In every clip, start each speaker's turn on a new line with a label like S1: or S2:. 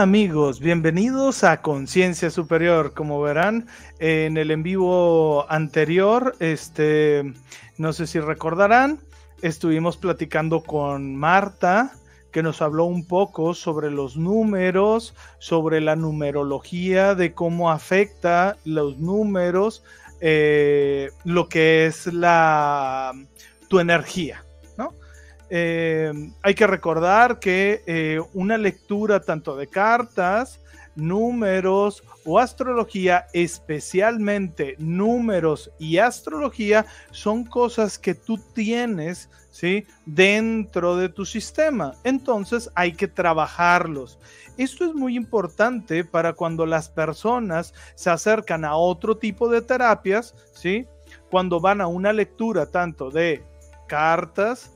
S1: Amigos, bienvenidos a Conciencia Superior. Como verán en el en vivo anterior, este, no sé si recordarán, estuvimos platicando con Marta, que nos habló un poco sobre los números, sobre la numerología, de cómo afecta los números, eh, lo que es la tu energía. Eh, hay que recordar que eh, una lectura tanto de cartas, números o astrología, especialmente números y astrología, son cosas que tú tienes ¿sí? dentro de tu sistema. Entonces hay que trabajarlos. Esto es muy importante para cuando las personas se acercan a otro tipo de terapias, ¿sí? cuando van a una lectura tanto de cartas,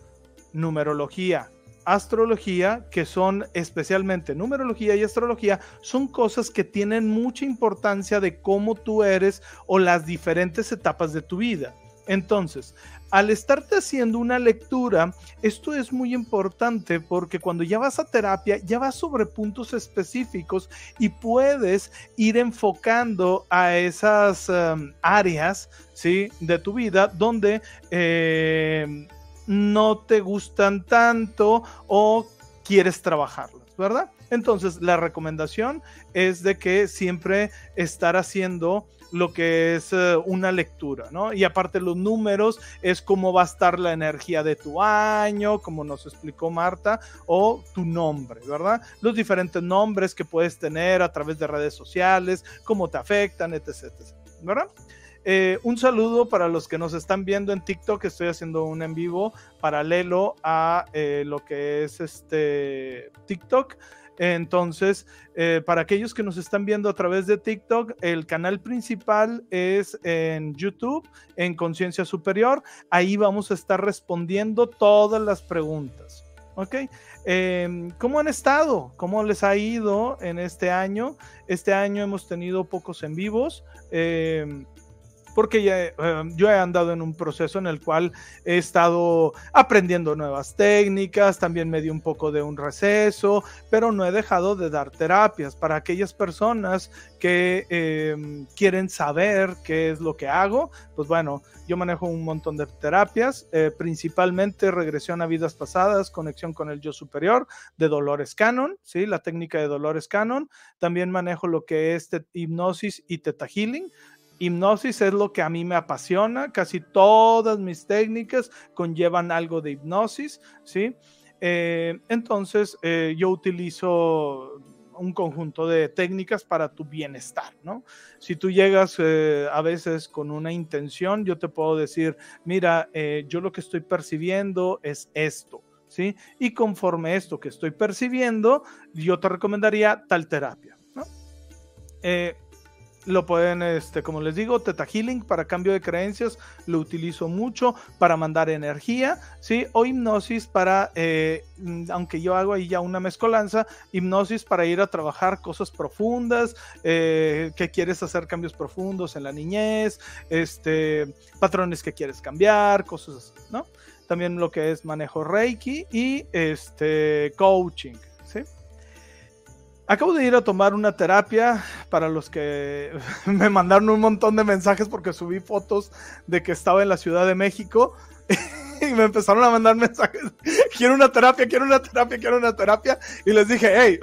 S1: numerología, astrología, que son especialmente numerología y astrología, son cosas que tienen mucha importancia de cómo tú eres o las diferentes etapas de tu vida. Entonces, al estarte haciendo una lectura, esto es muy importante porque cuando ya vas a terapia, ya vas sobre puntos específicos y puedes ir enfocando a esas em, áreas ¿sí? de tu vida donde eh, no te gustan tanto o quieres trabajarlas, ¿verdad? Entonces, la recomendación es de que siempre estar haciendo lo que es eh, una lectura, ¿no? Y aparte los números es cómo va a estar la energía de tu año, como nos explicó Marta, o tu nombre, ¿verdad? Los diferentes nombres que puedes tener a través de redes sociales, cómo te afectan, etc. etc ¿verdad? Eh, un saludo para los que nos están viendo en TikTok. Estoy haciendo un en vivo paralelo a eh, lo que es este TikTok. Entonces, eh, para aquellos que nos están viendo a través de TikTok, el canal principal es en YouTube, en Conciencia Superior. Ahí vamos a estar respondiendo todas las preguntas. ¿Ok? Em, ¿Cómo han estado? ¿Cómo les ha ido en este año? Este año hemos tenido pocos en vivos. Em, porque ya, eh, yo he andado en un proceso en el cual he estado aprendiendo nuevas técnicas, también me di un poco de un receso, pero no he dejado de dar terapias para aquellas personas que em, quieren saber qué es lo que hago. Pues bueno, yo manejo un montón de terapias, eh, principalmente regresión a vidas pasadas, conexión con el yo superior de Dolores Cannon, ¿sí? la técnica de Dolores Cannon. También manejo lo que es hipnosis y teta healing Hipnosis es lo que a mí me apasiona, casi todas mis técnicas conllevan algo de hipnosis, ¿sí? Eh, entonces eh, yo utilizo un conjunto de técnicas para tu bienestar, ¿no? Si tú llegas eh, a veces con una intención, yo te puedo decir, mira, yo lo que estoy percibiendo es esto, ¿sí? Y conforme esto que estoy percibiendo, yo te recomendaría tal terapia, ¿no? Lo pueden, este, como les digo, Teta Healing para cambio de creencias, lo utilizo mucho para mandar energía, ¿sí? O hipnosis para, eh, mm, aunque yo hago ahí ya una mezcolanza, hipnosis para ir a trabajar cosas profundas, eh, que quieres hacer cambios profundos en la niñez, este, patrones que quieres cambiar, cosas así, ¿no? También lo que es manejo Reiki y este, coaching. Acabo de ir a tomar una terapia para los que me mandaron un montón de mensajes porque subí fotos de que estaba en la Ciudad de México y me empezaron a mandar mensajes. Quiero una terapia, quiero una terapia, quiero una terapia. Y les dije, hey,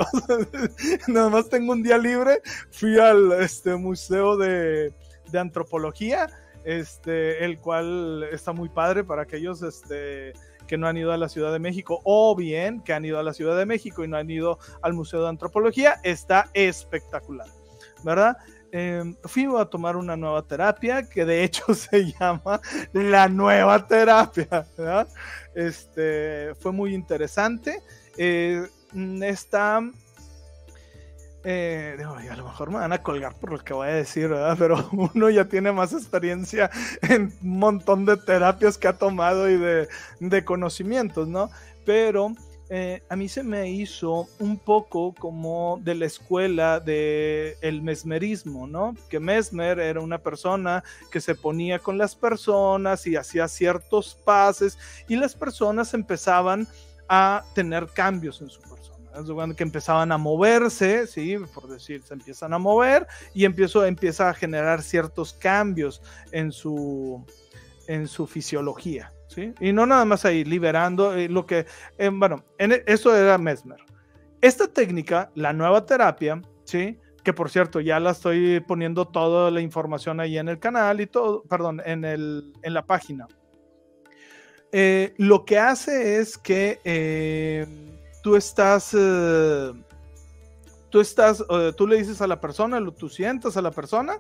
S1: nada más tengo un día libre. Fui al este, Museo de, de Antropología, este, el cual está muy padre para aquellos este, que no han ido a la Ciudad de México o bien que han ido a la Ciudad de México y no han ido al Museo de Antropología, está espectacular, ¿verdad? Eh, fui a tomar una nueva terapia que de hecho se llama la nueva terapia, ¿verdad? Este, fue muy interesante. Eh, está eh, a lo mejor me van a colgar por lo que voy a decir, ¿verdad? Pero uno ya tiene más experiencia en un montón de terapias que ha tomado y de, conocimientos, ¿no? Pero eh, a mí se me hizo un poco como de la escuela del el mesmerismo, ¿no? Que Mesmer era una persona que se ponía con las personas y hacía ciertos pases y las personas empezaban a tener cambios en su que empezaban a moverse, ¿sí? Por decir, se empiezan a mover y empiezo, empieza a generar ciertos cambios en su, en su fisiología, ¿sí? Y no nada más ahí, liberando eh, lo que, eh, bueno, en, e, eso era Mesmer. Esta técnica, la nueva terapia, ¿sí? Que por cierto, ya la estoy poniendo toda la información ahí en el canal y todo, perdón, en, el, en la página. Eh, lo que hace es que tú estás, eh, tú estás, eh, tú le dices a la persona, lo, tú sientas a la persona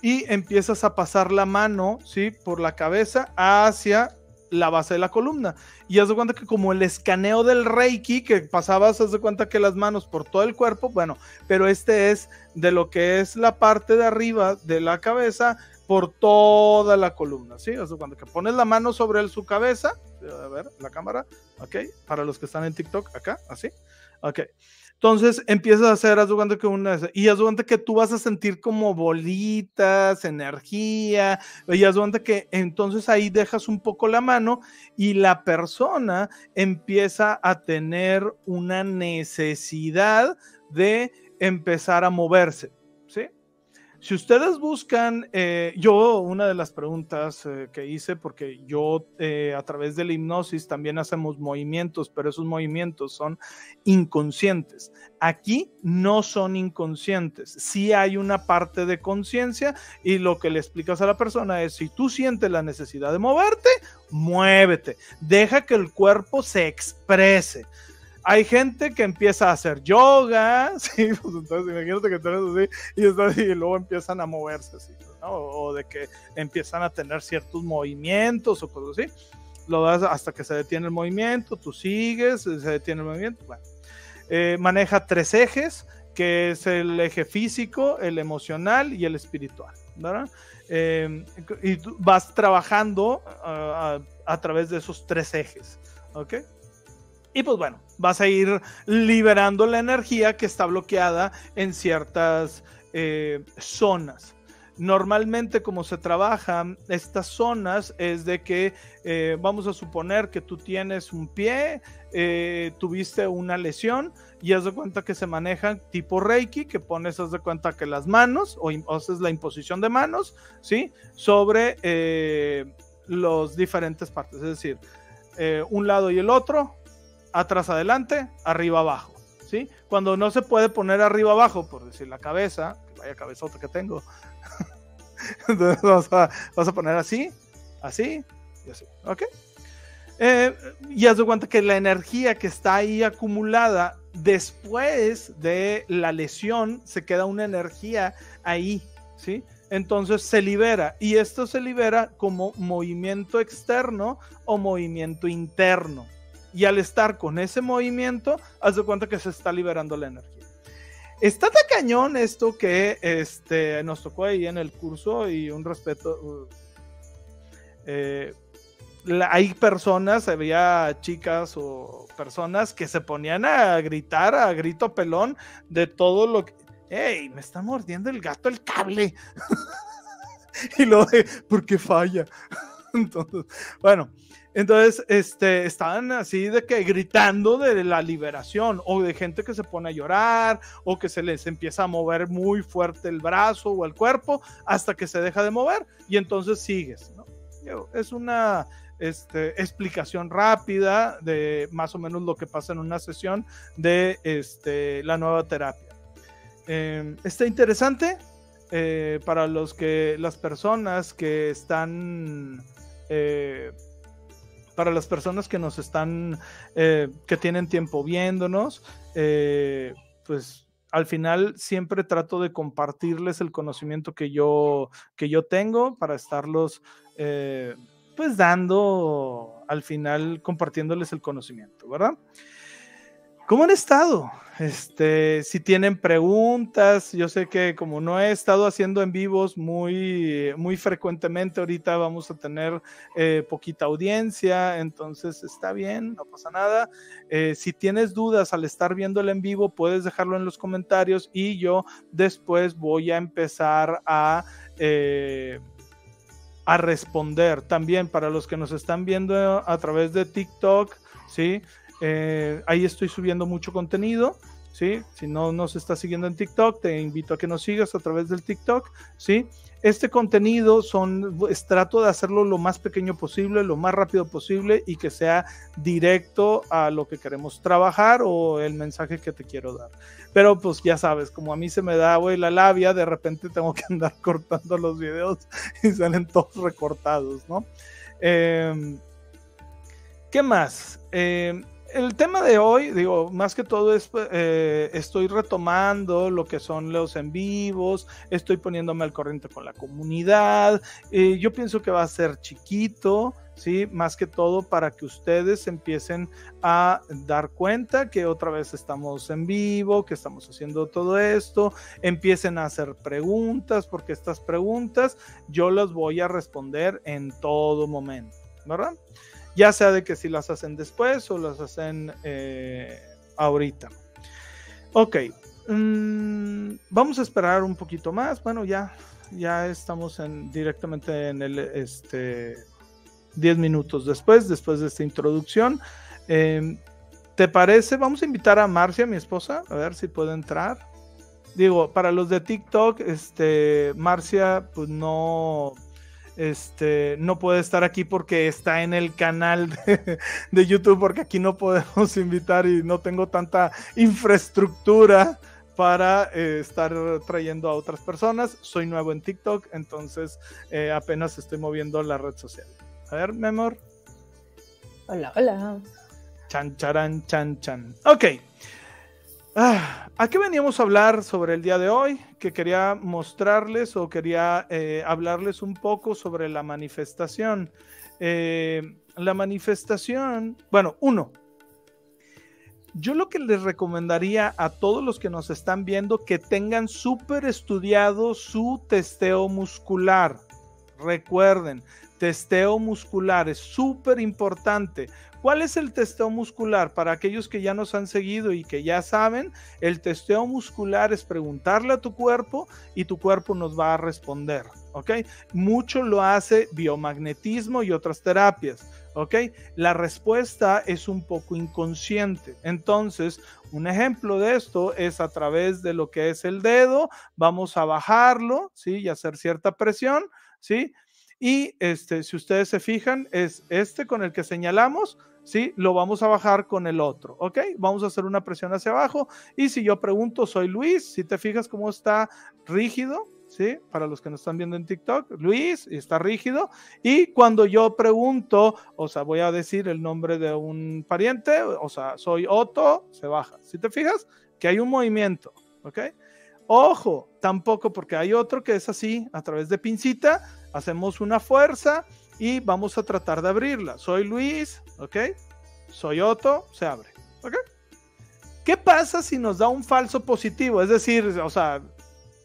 S1: y empiezas a pasar la mano, ¿sí? Por la cabeza hacia la base de la columna. Y haz de cuenta que como el escaneo del Reiki, que pasabas, haz de cuenta que las manos por todo el cuerpo, bueno, pero este es de lo que es la parte de arriba de la cabeza por toda la columna, ¿sí? O cuando que pones la mano sobre su cabeza, a ver, la cámara, ok, para los que están en TikTok, acá, así, ok. Entonces empiezas a hacer, de que una, y de que tú vas a sentir como bolitas, energía, y de que entonces ahí dejas un poco la mano y la persona empieza a tener una necesidad de empezar a moverse. Si ustedes buscan, eh, yo una de las preguntas eh, que hice, porque yo eh, a través de la hipnosis también hacemos movimientos, pero esos movimientos son inconscientes. Aquí no son inconscientes, sí hay una parte de conciencia y lo que le explicas a la persona es, si tú sientes la necesidad de moverte, muévete, deja que el cuerpo se exprese hay gente que empieza a hacer yoga, ¿sí? Pues imagínate que tú así y, luego empiezan a moverse así, ¿no? O de que empiezan a tener ciertos movimientos o cosas así. Lo das hasta que se detiene el movimiento, tú sigues, se detiene el movimiento. Bueno, eh, maneja tres ejes, que es el eje físico, el emocional y el espiritual, ¿verdad? Eh, y vas trabajando a, a través de esos tres ejes, ¿ok? Y pues bueno, vas a ir liberando la energía que está bloqueada en ciertas eh, zonas. Normalmente como se trabajan estas zonas es de que eh, vamos a suponer que tú tienes un pie, eh, tuviste una lesión y haz de cuenta que se manejan tipo Reiki, que pones, haz de cuenta que las manos o, haces la imposición de manos, ¿sí? Sobre los diferentes partes, es decir, un lado y el otro, atrás adelante, arriba abajo, ¿sí? Cuando no se puede poner arriba abajo, por decir la cabeza, que vaya cabezota que tengo, entonces vas a, poner así, así y así, ¿ok? Eh, y haz de cuenta que la energía que está ahí acumulada después de la lesión, se queda una energía ahí, ¿sí? Entonces se libera y esto se libera como movimiento externo o movimiento interno y al estar con ese movimiento, haz de cuenta que se está liberando la energía. Está de cañón esto que este, nos tocó ahí en el curso y un respeto. Uh, eh, hay personas, había chicas o personas que se ponían a gritar a grito pelón de todo lo que. ¡Ey! Me está mordiendo el gato el cable. y lo de, ¿por qué falla? Entonces, bueno, entonces, este, estaban así de que gritando de la liberación o de gente que se pone a llorar o que se les empieza a mover muy fuerte el brazo o el cuerpo hasta que se deja de mover y entonces sigues. ¿no? Es una este, explicación rápida de más o menos lo que pasa en una sesión de este, la nueva terapia. Em, está interesante eh, para los que las personas que están eh, para las personas que nos están, eh, que tienen tiempo viéndonos, eh, pues al final siempre trato de compartirles el conocimiento que yo, que yo tengo para estarlos, eh, pues dando, al final compartiéndoles el conocimiento, ¿verdad? ¿Cómo han estado? Este, si tienen preguntas, yo sé que como no he estado haciendo en vivos muy, muy frecuentemente, ahorita vamos a tener eh, poquita audiencia, entonces está bien, no pasa nada. Eh, si tienes dudas al estar viéndolo en vivo, puedes dejarlo en los comentarios y yo después voy a empezar a... Eh, a responder también para los que nos están viendo a través de TikTok, ¿sí? Eh, ahí estoy subiendo mucho contenido. ¿sí? Si no nos está siguiendo en TikTok, te invito a que nos sigas a través del TikTok, ¿sí? Este contenido son, trato de hacerlo lo más pequeño posible, lo más rápido posible y que sea directo a lo que queremos trabajar o el mensaje que te quiero dar. Pero pues ya sabes, como a mí se me da, la labia, de repente tengo que andar cortando los videos y salen todos recortados, ¿no? Em, ¿Qué más? Eh, el tema de hoy, digo, más que todo es, eh, estoy retomando lo que son los en vivos, estoy poniéndome al corriente con la comunidad, yo pienso que va a ser chiquito, ¿sí? Más que todo para que ustedes empiecen a dar cuenta que otra vez estamos en vivo, que estamos haciendo todo esto, empiecen a hacer preguntas, porque estas preguntas yo las voy a responder en todo momento, ¿verdad? Ya sea de que si las hacen después o las hacen eh, ahorita. Ok, mm, vamos a esperar un poquito más. Bueno, ya, ya estamos en, directamente en el este, 10 minutos después, después de esta introducción. Em, ¿Te parece? Vamos a invitar a Marcia, mi esposa, a ver si puede entrar. Digo, para los de TikTok, este, Marcia, pues no, este, no puede estar aquí porque está en el canal de, YouTube, porque aquí no podemos invitar y no tengo tanta infraestructura para eh, estar trayendo a otras personas. Soy nuevo en TikTok, entonces eh, apenas estoy moviendo la red social. A ver, mi amor.
S2: Hola, hola.
S1: Chan, charan, chan, chan. Ok. Ah, ¿A qué veníamos a hablar sobre el día de hoy? Que quería mostrarles o quería eh, hablarles un poco sobre la manifestación. Eh, la manifestación, bueno, uno, yo lo que les recomendaría a todos los que nos están viendo que tengan súper estudiado su testeo muscular. Recuerden, testeo muscular es súper importante ¿Cuál es el testeo muscular? Para aquellos que ya nos han seguido y que ya saben, el testeo muscular es preguntarle a tu cuerpo y tu cuerpo nos va a responder. ¿Ok? Mucho lo hace biomagnetismo y otras terapias. ¿Ok? La respuesta es un poco inconsciente. Entonces, un ejemplo de esto es a través de lo que es el dedo, vamos a bajarlo, ¿sí? Y hacer cierta presión, ¿sí? Y este, si ustedes se fijan, es este con el que señalamos, ¿sí? Lo vamos a bajar con el otro, ¿ok? Vamos a hacer una presión hacia abajo. Y si yo pregunto, soy Luis, si te fijas cómo está rígido, ¿sí? Para los que nos están viendo en TikTok, Luis está rígido. Y cuando yo pregunto, o sea, voy a decir el nombre de un pariente, o sea, soy Otto, se baja. Si te fijas que hay un movimiento, ¿ok? Ojo, tampoco porque hay otro que es así, a través de pincita, hacemos una fuerza y vamos a tratar de abrirla. Soy Luis, ¿ok? Soy Otto, se abre, ¿ok? ¿Qué pasa si nos da un falso positivo? Es decir, o sea,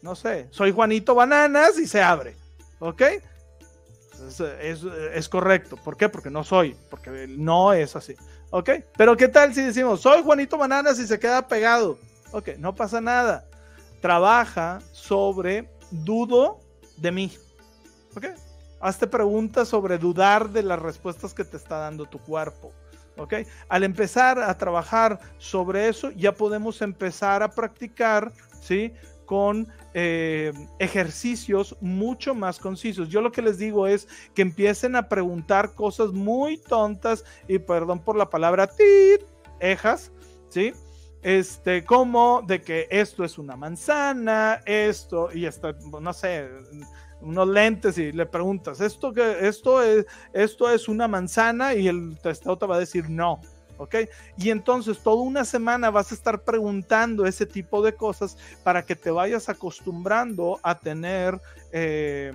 S1: no sé, soy Juanito Bananas y se abre, ¿ok? Es, correcto. ¿Por qué? Porque no soy, porque no es así, ¿ok? Pero ¿qué tal si decimos, soy Juanito Bananas y se queda pegado? Ok, no pasa nada. Trabaja sobre dudo de mí, ¿ok? hazte preguntas sobre dudar de las respuestas que te está dando tu cuerpo. ¿ok? Al empezar a trabajar sobre eso, ya podemos empezar a practicar, ¿sí? Con eh, ejercicios mucho más concisos. Yo lo que les digo es que empiecen a preguntar cosas muy tontas y perdón por la palabra, tit, ejas, ¿sí? Este, como de que esto es una manzana, esto, y hasta, no sé, unos lentes y le preguntas, ¿esto, que, esto, es, esto es una manzana? Y el testado te va a decir no. ¿ok? Y entonces toda una semana vas a estar preguntando ese tipo de cosas para que te vayas acostumbrando a tener, eh,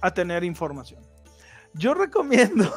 S1: a tener información. Yo recomiendo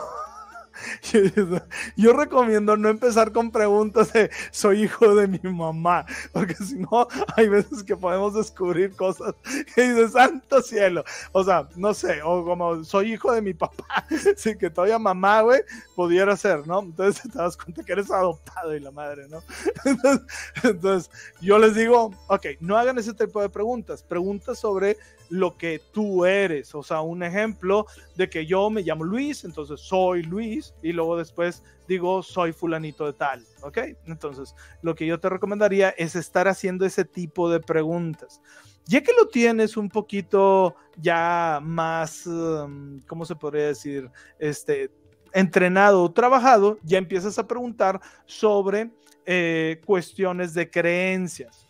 S1: Yo recomiendo no empezar con preguntas de soy hijo de mi mamá, porque si no, hay veces que podemos descubrir cosas que dices, santo cielo. O sea, no sé, o como soy hijo de mi papá, sí, que todavía mamá, güey, pudiera ser, ¿no? Entonces te das cuenta que eres adoptado y la madre, ¿no? Entonces, entonces yo les digo, ok, no hagan ese tipo de preguntas, preguntas sobre lo que tú eres. O sea, un ejemplo de que yo me llamo Luis, entonces soy Luis, y luego después digo soy fulanito de tal, ¿ok? Entonces, lo que yo te recomendaría es estar haciendo ese tipo de preguntas. Ya que lo tienes un poquito ya más, um, ¿cómo se podría decir? Este, entrenado o trabajado, ya empiezas a preguntar sobre eh, cuestiones de creencias.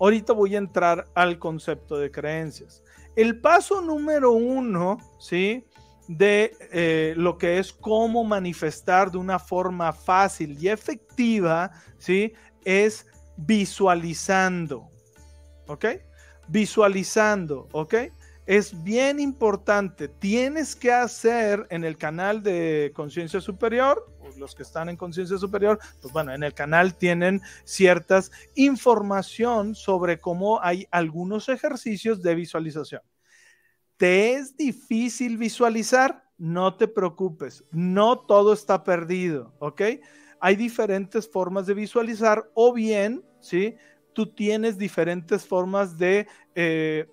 S1: Ahorita voy a entrar al concepto de creencias. El paso número uno, ¿sí? De eh, lo que es cómo manifestar de una forma fácil y efectiva, ¿sí? Es visualizando, ¿ok? Visualizando, ¿ok? Es bien importante. Tienes que hacer en el canal de conciencia superior, los que están en conciencia superior, pues bueno, en el canal tienen ciertas información sobre cómo hay algunos ejercicios de visualización. ¿Te es difícil visualizar? No te preocupes, no todo está perdido, ¿ok? Hay diferentes formas de visualizar o bien, ¿sí? Tú tienes diferentes formas de... Eh,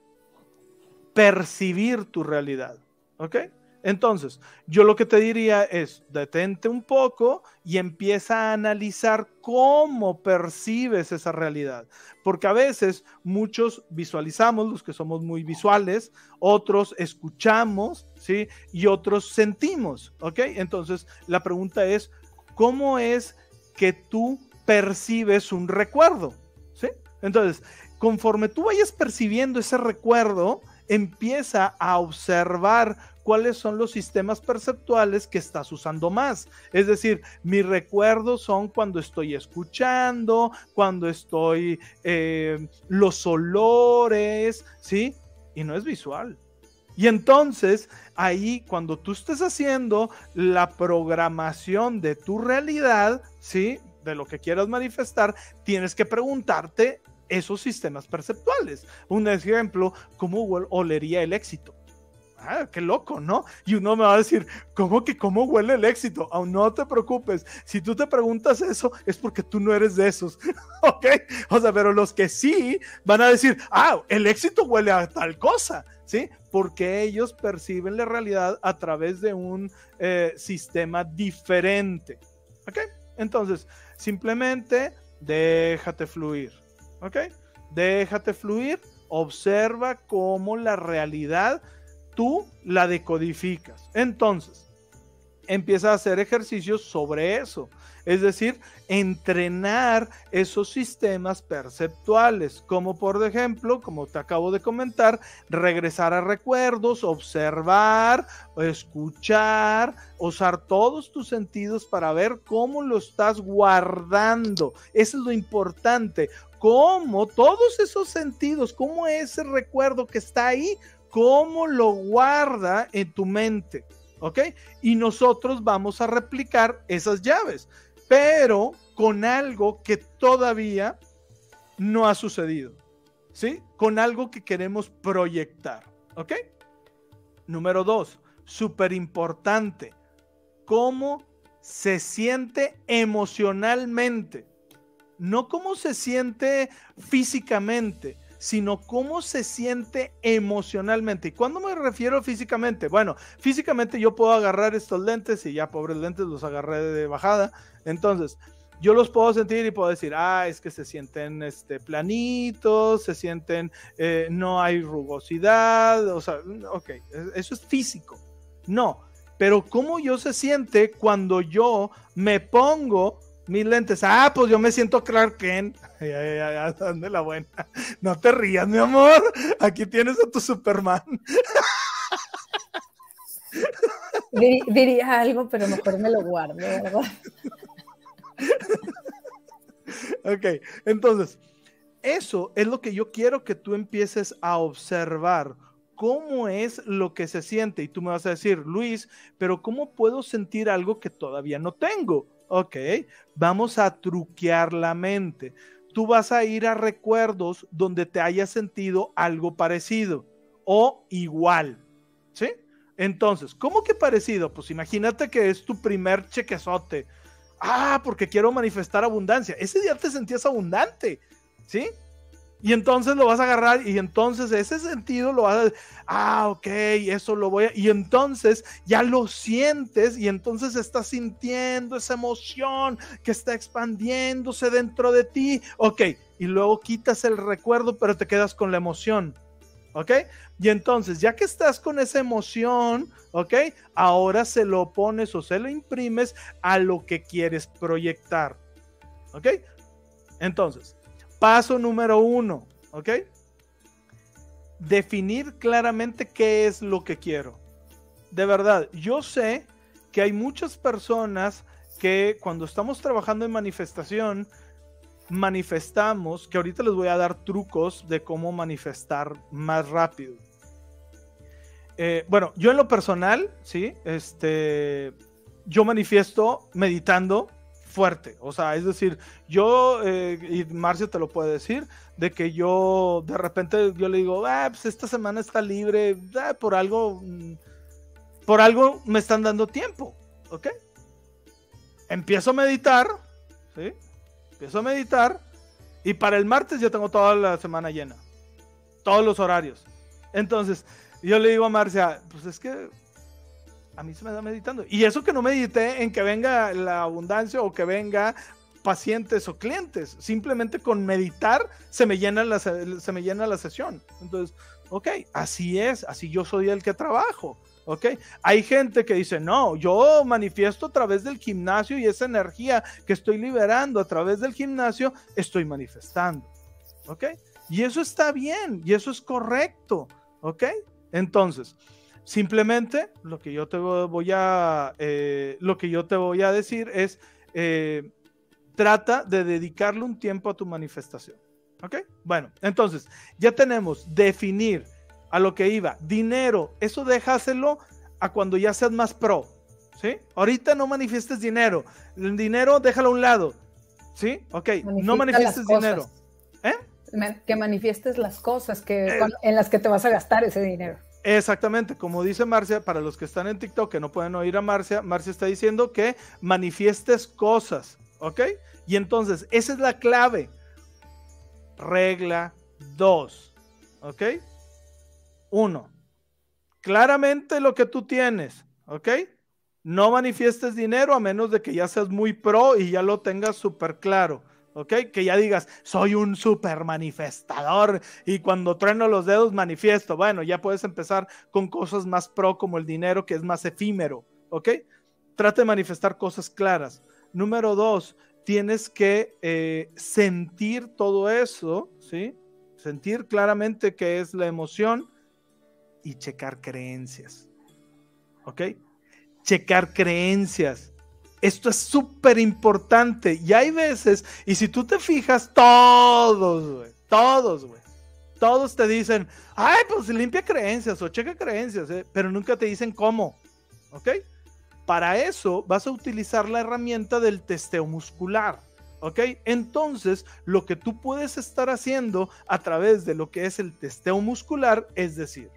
S1: percibir tu realidad. ¿Ok? Entonces, yo lo que te diría es, detente un poco y empieza a analizar cómo percibes esa realidad. Porque a veces muchos visualizamos, los que somos muy visuales, otros escuchamos, ¿sí? Y otros sentimos, ¿ok? Entonces, la pregunta es, ¿cómo es que tú percibes un recuerdo? ¿Sí? Entonces, conforme tú vayas percibiendo ese recuerdo, empieza a observar cuáles son los sistemas perceptuales que estás usando más. Es decir, mis recuerdos son cuando estoy escuchando, cuando estoy eh, los olores, ¿sí? Y no es visual. Y entonces, ahí, cuando tú estés haciendo la programación de tu realidad, ¿sí? De lo que quieras manifestar, tienes que preguntarte esos sistemas perceptuales. Un ejemplo, ¿cómo olería el éxito? Ah, qué loco, ¿no? Y uno me va a decir, ¿cómo que cómo huele el éxito? Aún no te preocupes. Si tú te preguntas eso, es porque tú no eres de esos. ¿Ok? O sea, pero los que sí van a decir, ah, el éxito huele a tal cosa. ¿Sí? Porque ellos perciben la realidad a través de un eh, sistema diferente. ¿Ok? Entonces, simplemente déjate fluir. ¿Ok? Déjate fluir, observa cómo la realidad tú la decodificas. Entonces, empieza a hacer ejercicios sobre eso. Es decir, entrenar esos sistemas perceptuales, como por ejemplo, como te acabo de comentar, regresar a recuerdos, observar, escuchar, usar todos tus sentidos para ver cómo lo estás guardando. Eso es lo importante, cómo todos esos sentidos, cómo ese recuerdo que está ahí, cómo lo guarda en tu mente. ¿Ok? Y nosotros vamos a replicar esas llaves pero con algo que todavía no ha sucedido, ¿sí? Con algo que queremos proyectar, ¿ok? Número dos, súper importante, cómo se siente emocionalmente, no cómo se siente físicamente, sino cómo se siente emocionalmente. ¿Y cuándo me refiero físicamente? Bueno, físicamente yo puedo agarrar estos lentes y ya pobres lentes los agarré de bajada. Entonces, yo los puedo sentir y puedo decir, ah, es que se sienten este, planitos, se sienten, eh, no hay rugosidad, o sea, ok, eso es físico. No, pero cómo yo se siente cuando yo me pongo mis lentes. Ah, pues yo me siento Clark Kent. Ya, ya, la buena. No te rías, mi amor. Aquí tienes a tu Superman.
S2: diría algo, pero mejor me lo guardo, ¿verdad?
S1: ok, entonces, eso es lo que yo quiero que tú empieces a observar. ¿Cómo es lo que se siente? Y tú me vas a decir, Luis, pero ¿cómo puedo sentir algo que todavía no tengo? Ok, vamos a truquear la mente. Tú vas a ir a recuerdos donde te hayas sentido algo parecido o igual. ¿Sí? Entonces, ¿cómo que parecido? Pues imagínate que es tu primer chequezote. Ah, porque quiero manifestar abundancia. Ese día te sentías abundante. ¿Sí? Y entonces lo vas a agarrar y entonces ese sentido lo vas a, ah, ok, eso lo voy a, y entonces ya lo sientes y entonces estás sintiendo esa emoción que está expandiéndose dentro de ti, ok, y luego quitas el recuerdo, pero te quedas con la emoción, ok, y entonces ya que estás con esa emoción, ok, ahora se lo pones o se lo imprimes a lo que quieres proyectar, ok, entonces Paso número uno, ¿ok? Definir claramente qué es lo que quiero. De verdad, yo sé que hay muchas personas que cuando estamos trabajando en manifestación, manifestamos, que ahorita les voy a dar trucos de cómo manifestar más rápido. Eh, bueno, yo en lo personal, sí, este, yo manifiesto meditando fuerte. O sea, es decir, yo, eh, y Marcio te lo puede decir, de que yo de repente yo le digo, ah, pues esta semana está libre, ah, por algo, mm, por algo me están dando tiempo, ¿ok? Empiezo a meditar, ¿sí? Empiezo a meditar y para el martes ya tengo toda la semana llena, todos los horarios. Entonces, yo le digo a Marcia, pues es que a mí se me da meditando. Y eso que no medité en que venga la abundancia o que venga pacientes o clientes. Simplemente con meditar se me llena la, se me llena la sesión. Entonces, ok, así es, así yo soy el que trabajo. ¿ok? Hay gente que dice, no, yo manifiesto a través del gimnasio y esa energía que estoy liberando a través del gimnasio, estoy manifestando, ¿ok? Y eso está bien, y eso es correcto, ¿ok? Entonces, Simplemente lo que yo te voy a, eh, lo que yo te voy a decir es, eh, trata de dedicarle un tiempo a tu manifestación. ¿Ok? Bueno, entonces, ya tenemos definir a lo que iba. Dinero, eso déjaselo a cuando ya seas más pro. ¿Sí? Ahorita no manifiestes dinero. El dinero déjalo a un lado. ¿Sí? Ok, no manifiestes dinero.
S2: ¿Eh? Que manifiestes las cosas que, en las que te vas a gastar ese dinero.
S1: Exactamente, como dice Marcia, para los que están en TikTok que no pueden oír a Marcia, Marcia está diciendo que manifiestes cosas, ¿ok? Y entonces, esa es la clave. Regla 2, ¿ok? Uno, claramente lo que tú tienes, ¿ok? No manifiestes dinero a menos de que ya seas muy pro y ya lo tengas súper claro. ¿Ok? Que ya digas, soy un super manifestador y cuando trueno los dedos manifiesto. Bueno, ya puedes empezar con cosas más pro como el dinero, que es más efímero, ¿ok? Trata de manifestar cosas claras. Número dos, tienes que eh, sentir todo eso, ¿sí? Sentir claramente qué es la emoción y checar creencias, ¿ok? Checar creencias esto es súper importante. Y hay veces, y si tú te fijas, todos, güey, todos, güey, todos te dicen, ay, pues limpia creencias o checa creencias, ¿eh? pero nunca te dicen cómo. ¿Ok? Para eso vas a utilizar la herramienta del testeo muscular. ¿Ok? Entonces, lo que tú puedes estar haciendo a través de lo que es el testeo muscular es decir,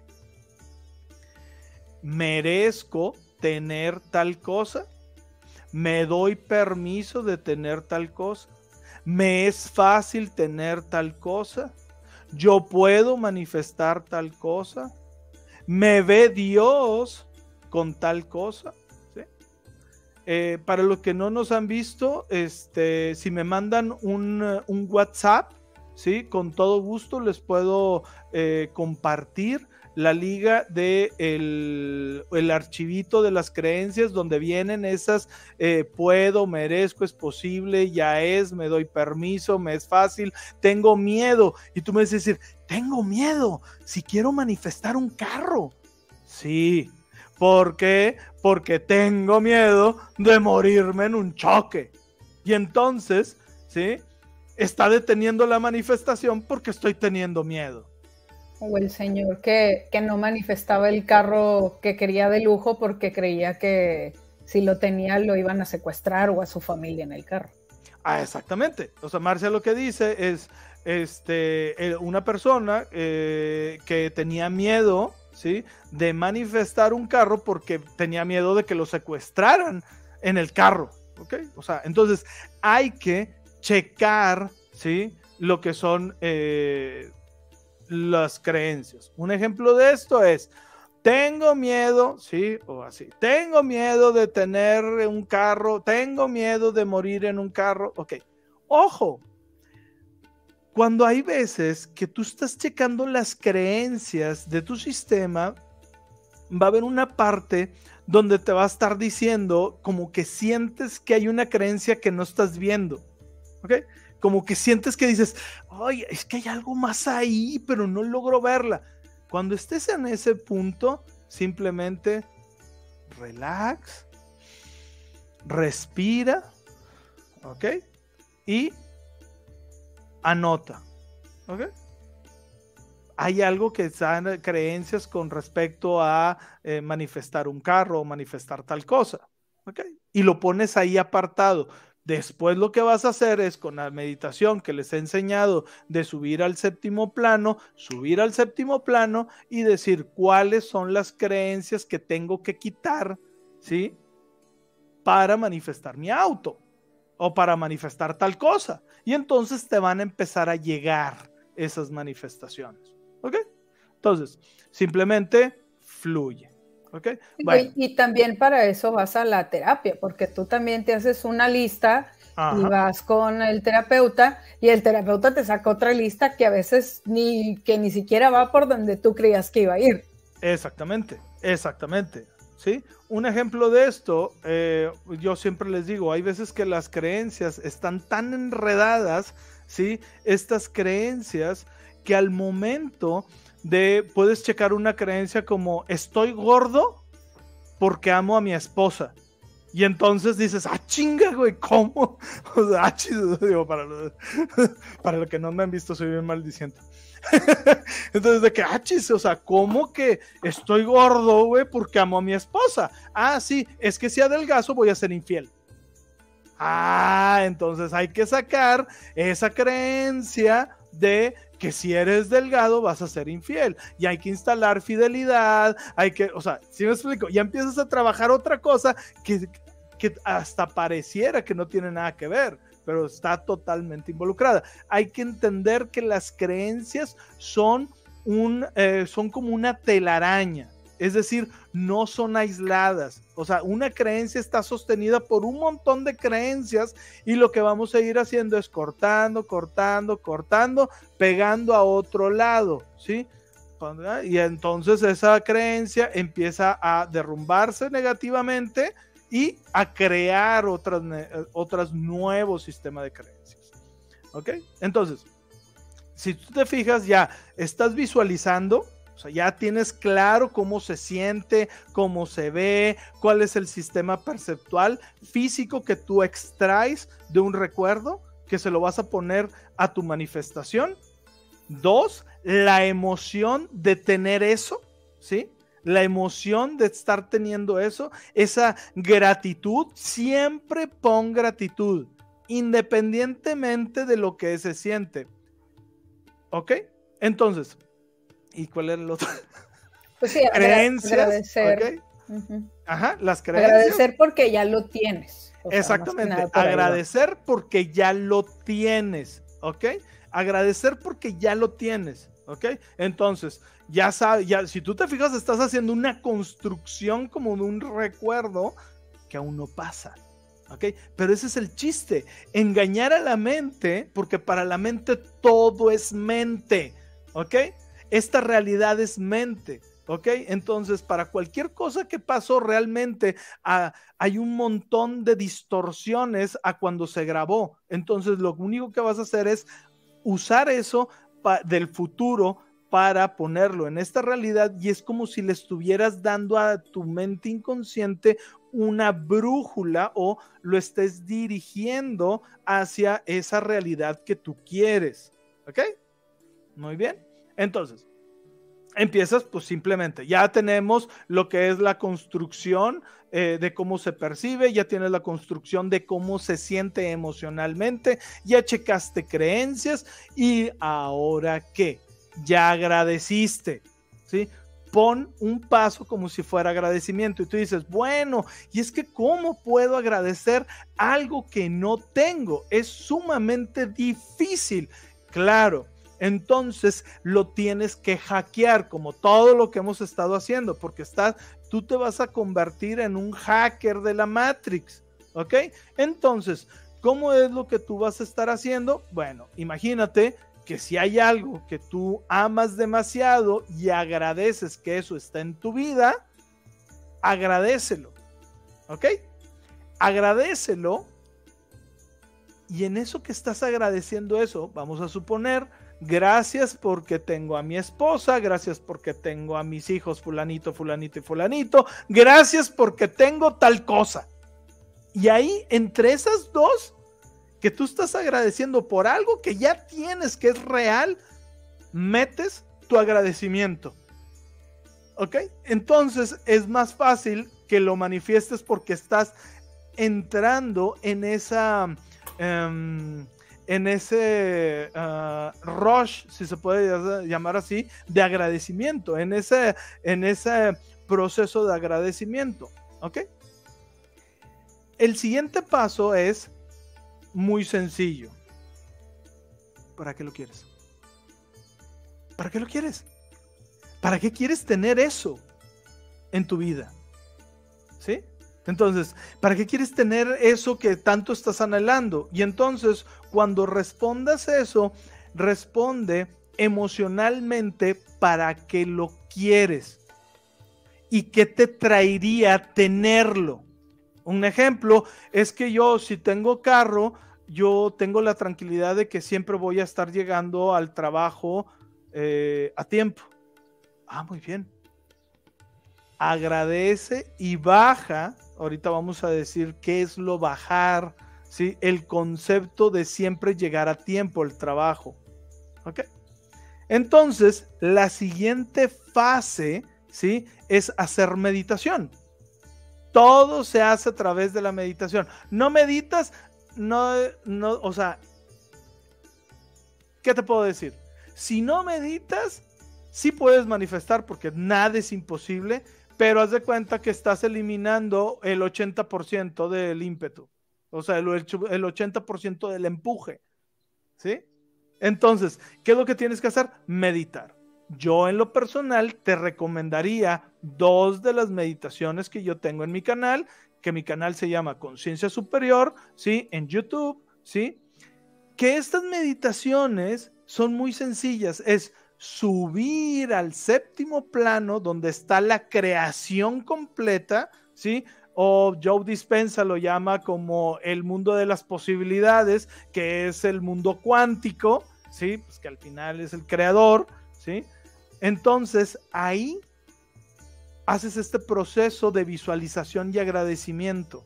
S1: merezco tener tal cosa me doy permiso de tener tal cosa, me es fácil tener tal cosa, yo puedo manifestar tal cosa, me ve Dios con tal cosa. Eh, para los que no nos han visto, este, si me mandan un, un WhatsApp, ¿sí? con todo gusto les puedo eh, compartir la liga de el, archivito de las creencias donde vienen esas eh, puedo, merezco, es posible, ya es, me doy permiso, me es fácil, tengo miedo. Y tú me dices decir, tengo miedo, si quiero manifestar un carro. Sí, ¿por qué? Porque tengo miedo de morirme en un choque. Y entonces, ¿sí? Está deteniendo la manifestación porque estoy teniendo miedo.
S2: O el señor que, no manifestaba el carro que quería de lujo porque creía que si lo tenía lo iban a secuestrar o a su familia en el carro.
S1: Ah, exactamente. O sea, Marcia lo que dice es este, una persona eh, que tenía miedo, ¿sí? De manifestar un carro porque tenía miedo de que lo secuestraran en el carro, ¿ok? O sea, entonces hay que checar, ¿sí? lo que son eh, las creencias. Un ejemplo de esto es, tengo miedo, sí, o así, tengo miedo de tener un carro, tengo miedo de morir en un carro, ok, ojo, cuando hay veces que tú estás checando las creencias de tu sistema, va a haber una parte donde te va a estar diciendo como que sientes que hay una creencia que no estás viendo, ¿ok? Como que sientes que dices, ay, es que hay algo más ahí, pero no logro verla. Cuando estés en ese punto, simplemente relax, respira, ¿ok? Y anota, ¿ok? Hay algo que están creencias con respecto a eh, manifestar un carro o manifestar tal cosa, ¿ok? Y lo pones ahí apartado. Después lo que vas a hacer es con la meditación que les he enseñado de subir al séptimo plano, subir al séptimo plano y decir cuáles son las creencias que tengo que quitar, ¿sí? Para manifestar mi auto o para manifestar tal cosa. Y entonces te van a empezar a llegar esas manifestaciones. ¿Ok? Entonces, simplemente fluye.
S2: Y, también para eso vas a la terapia, porque tú también te haces una lista y vas con el terapeuta y el terapeuta te saca otra lista que a veces ni, que ni siquiera va por donde tú creías que iba a ir.
S1: Exactamente, exactamente. ¿sí? Un ejemplo de esto, eh, yo siempre les digo, hay veces que las creencias están tan enredadas, ¿sí? Estas creencias que al momento de, puedes checar una creencia como estoy gordo porque amo a mi esposa. Y entonces dices, ah, chinga, güey, ¿cómo? O sea, ah, digo, para, lo, para que no me han visto, soy bien maldiciente. entonces, de que, ah, chis, o sea, ¿cómo que estoy gordo, güey, porque amo a mi esposa? Ah, sí, es que si adelgazo voy a ser infiel. Ah, entonces hay que sacar esa creencia de que si eres delgado vas a ser infiel y hay que instalar fidelidad, hay que, o sea, si me explico, ya empiezas a trabajar otra cosa que, que hasta pareciera que no tiene nada que ver, pero está totalmente involucrada. Hay que entender que las creencias son un, eh, son como una telaraña. Es decir, no son aisladas. O sea, una creencia está sostenida por un montón de creencias y lo que vamos a ir haciendo es cortando, cortando, cortando, pegando a otro lado, ¿sí? Y entonces esa creencia empieza a derrumbarse negativamente y a crear otras, otros nuevos sistemas de creencias. ¿Ok? Entonces, si tú te fijas, ya estás visualizando o sea, ya tienes claro cómo se siente, cómo se ve, cuál es el sistema perceptual físico que tú extraes de un recuerdo que se lo vas a poner a tu manifestación. Dos, la emoción de tener eso, ¿sí? La emoción de estar teniendo eso, esa gratitud, siempre pon gratitud, independientemente de lo que se siente. ¿Ok? Entonces, ¿Y cuál era el otro?
S2: Pues sí, creencias. Agradecer.
S1: Ajá, las creencias.
S2: Agradecer porque ya lo tienes.
S1: Exactamente, agradecer porque ya lo tienes, ¿ok? Agradecer porque ya lo tienes, ¿ok? Entonces, ya sabes, ya, si tú te fijas, estás haciendo una construcción como de un recuerdo que aún no pasa. ¿ok? Pero ese es el chiste, engañar a la mente, porque para la mente todo es mente, ¿ok? Esta realidad es mente. ¿Ok? Entonces, para cualquier cosa que pasó realmente, ah, hay un montón de distorsiones a cuando se grabó. Entonces, lo único que vas a hacer es usar eso del futuro para ponerlo en esta realidad y es como si le estuvieras dando a tu mente inconsciente una brújula o lo estés dirigiendo hacia esa realidad que tú quieres. ¿Ok? Muy bien. Entonces, empiezas pues simplemente, ya tenemos lo que es la construcción eh, de cómo se percibe, ya tienes la construcción de cómo se siente emocionalmente, ya checaste creencias y ahora qué, ya agradeciste, ¿sí? Pon un paso como si fuera agradecimiento y tú dices, bueno, y es que ¿cómo puedo agradecer algo que no tengo? Es sumamente difícil Claro, entonces lo tienes que hackear como todo lo que hemos estado haciendo, porque estás, tú te vas a convertir en un hacker de la Matrix, ¿ok? Entonces, ¿cómo es lo que tú vas a estar haciendo? Bueno, imagínate que si hay algo que tú amas demasiado y agradeces que eso está en tu vida, agradecelo, ¿ok? Agradecelo y en eso que estás agradeciendo eso, vamos a suponer gracias porque tengo a mi esposa, gracias porque tengo a mis hijos fulanito, fulanito y fulanito, gracias porque tengo tal cosa. Y ahí, entre esas dos, que tú estás agradeciendo por algo que ya tienes, que es real, metes tu agradecimiento. ¿Ok? Entonces es más fácil que lo manifiestes porque estás entrando en esa... Em, en ese ah, rush, si se puede llamar así, de agradecimiento, en ese, en ese proceso de agradecimiento. ¿Ok? El siguiente paso es muy sencillo. ¿Para qué lo quieres? ¿Para qué lo quieres? ¿Para qué quieres tener eso en tu vida? ¿Sí? Entonces, ¿para qué quieres tener eso que tanto estás anhelando? Y entonces, cuando respondas eso, responde emocionalmente para qué lo quieres y qué te traería tenerlo. Un ejemplo es que yo, si tengo carro, yo tengo la tranquilidad de que siempre voy a estar llegando al trabajo eh, a tiempo. Ah, muy bien. Agradece y baja ahorita vamos a decir qué es lo bajar, ¿sí? El concepto de siempre llegar a tiempo el trabajo. ¿Ok? Entonces, la siguiente fase, ¿sí? Es hacer meditación. Todo se hace a través de la meditación. No meditas, no, no, o sea, ¿qué te puedo decir? Si no meditas, sí puedes manifestar porque nada es imposible, pero haz de cuenta que estás eliminando el 80% del ímpetu, o sea, el, 80% del empuje, ¿sí? Entonces, ¿qué es lo que tienes que hacer? Meditar. Yo en lo personal te recomendaría dos de las meditaciones que yo tengo en mi canal, que mi canal se llama Conciencia Superior, ¿sí? En YouTube, ¿sí? Que estas meditaciones son muy sencillas, es subir al séptimo plano donde está la creación completa, ¿sí? O Joe Dispensa lo llama como el mundo de las posibilidades, que es el mundo cuántico, ¿sí? Pues que al final es el creador, ¿sí? Entonces ahí haces este proceso de visualización y agradecimiento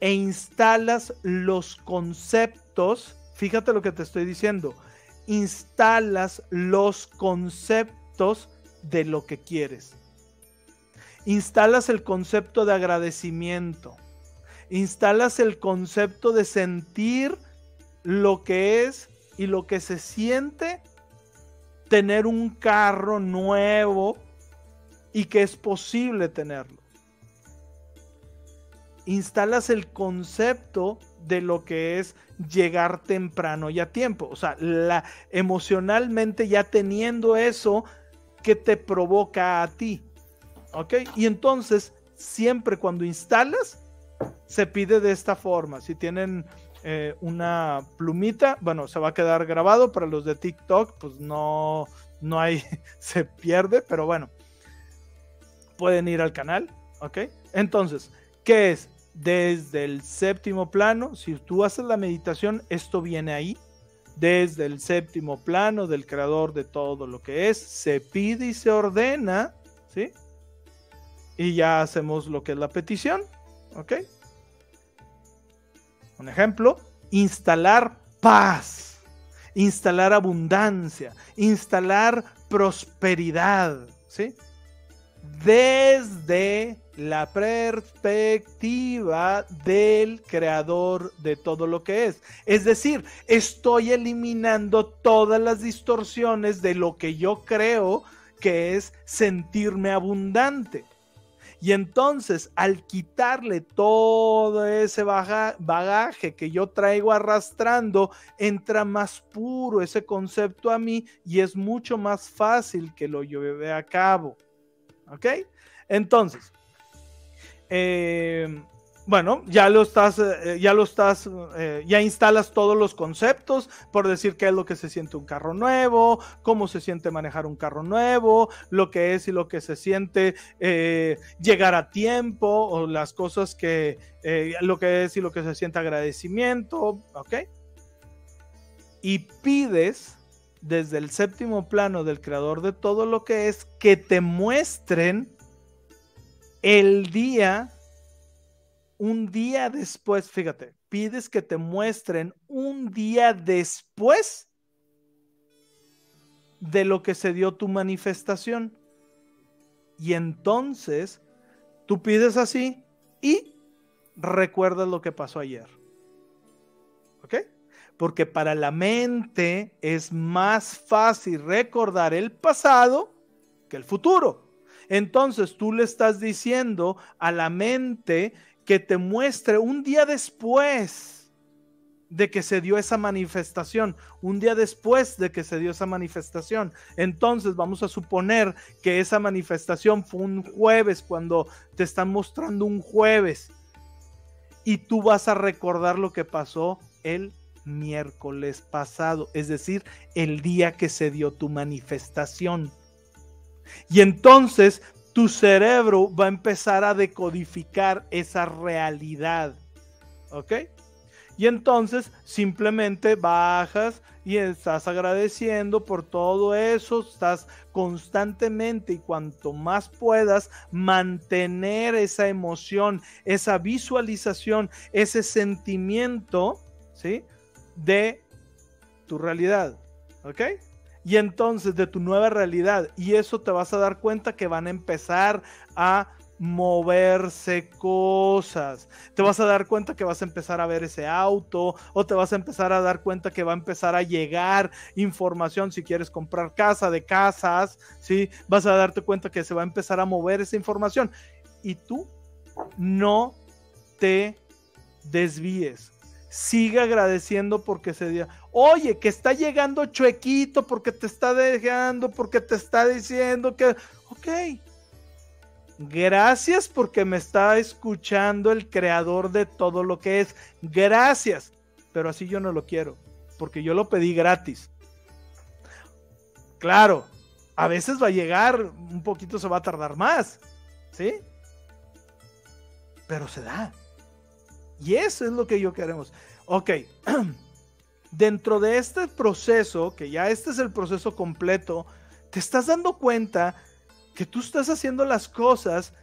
S1: e instalas los conceptos, fíjate lo que te estoy diciendo, instalas los conceptos de lo que quieres. Instalas el concepto de agradecimiento. Instalas el concepto de sentir lo que es y lo que se siente tener un carro nuevo y que es posible tenerlo. Instalas el concepto de lo que es llegar temprano y a tiempo. O sea, la, emocionalmente ya teniendo eso que te provoca a ti. ¿Ok? Y entonces, siempre cuando instalas, se pide de esta forma. Si tienen eh, una plumita, bueno, se va a quedar grabado. Para los de TikTok, pues no, no hay, se pierde, pero bueno, pueden ir al canal. ¿Ok? Entonces, ¿qué es? Desde el séptimo plano, si tú haces la meditación, esto viene ahí, desde el séptimo plano del creador de todo lo que es, se pide y se ordena, ¿sí? Y ya hacemos lo que es la petición, ¿ok? Un ejemplo, instalar paz, instalar abundancia, instalar prosperidad, ¿sí? Desde la perspectiva del creador de todo lo que es. Es decir, estoy eliminando todas las distorsiones de lo que yo creo que es sentirme abundante. Y entonces, al quitarle todo ese bagaje que yo traigo arrastrando, entra más puro ese concepto a mí y es mucho más fácil que lo lleve a cabo. ¿Ok? Entonces, eh, bueno, ya lo estás, eh, ya lo estás, eh, ya instalas todos los conceptos, por decir qué es lo que se siente un carro nuevo, cómo se siente manejar un carro nuevo, lo que es y lo que se siente eh, llegar a tiempo, o las cosas que, lo que es y lo que se siente agradecimiento, ¿ok? Y pides desde el séptimo plano del creador de todo lo que es que te muestren el día un día después, fíjate, pides que te muestren un día después de lo que se dio tu manifestación. Y entonces tú pides así y recuerdas lo que pasó ayer. ¿Ok? Porque para la mente es más fácil recordar el pasado que el futuro. Entonces tú le estás diciendo a la mente que te muestre un día después de que se dio esa manifestación, un día después de que se dio esa manifestación. Entonces vamos a suponer que esa manifestación fue un jueves cuando te están mostrando un jueves y tú vas a recordar lo que pasó el miércoles pasado, es decir, el día que se dio tu manifestación. Y entonces tu cerebro va a empezar a decodificar esa realidad. ¿Ok? Y entonces simplemente bajas y estás agradeciendo por todo eso, estás constantemente y cuanto más puedas mantener esa emoción, esa visualización, ese sentimiento, ¿sí? De tu realidad. ¿Ok? Y entonces de tu nueva realidad. Y eso te vas a dar cuenta que van a empezar a moverse cosas. Te vas a dar cuenta que vas a empezar a ver ese auto o te vas a empezar a dar cuenta que va a empezar a llegar información si quieres comprar casa de casas, ¿sí? Vas a darte cuenta que se va a empezar a mover esa información y tú no te desvíes sigue agradeciendo porque se dio. Oye, que está llegando chuequito porque te está dejando, porque te está diciendo que, ok, gracias porque me está escuchando el creador de todo lo que es. Gracias, pero así yo no lo quiero, porque yo lo pedí gratis. Claro, a veces va a llegar, un poquito se va a tardar más, ¿sí? Pero se da. Y eso es lo que yo queremos. Ok, dentro de este proceso, que ya este es el proceso completo, te estás dando cuenta que tú estás haciendo las cosas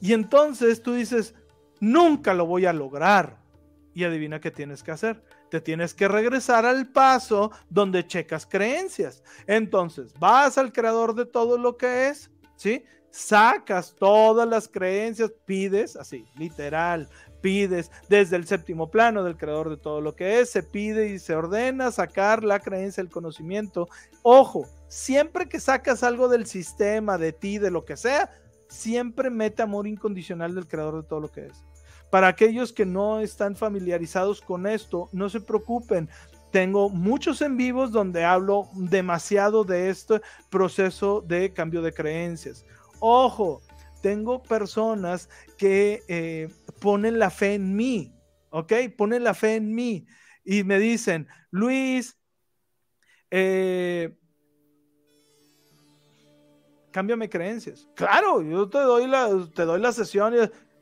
S1: y entonces tú dices, nunca lo voy a lograr. Y adivina qué tienes que hacer. Te tienes que regresar al paso donde checas creencias. Entonces, vas al creador de todo lo que es, ¿sí? Sacas todas las creencias, pides, así, literal, pides desde el séptimo plano del creador de todo lo que es, se pide y se ordena sacar la creencia, el conocimiento. Ojo, siempre que sacas algo del sistema, de ti, de lo que sea, siempre mete amor incondicional del creador de todo lo que es. Para aquellos que no están familiarizados con esto, no se preocupen. Tengo muchos en vivos donde hablo demasiado de este proceso de cambio de creencias. Ojo, tengo personas que eh, ponen la fe en mí, ¿ok? Ponen la fe en mí y me dicen, Luis, eh, cámbiame creencias. Claro, yo te doy la, te doy la sesión,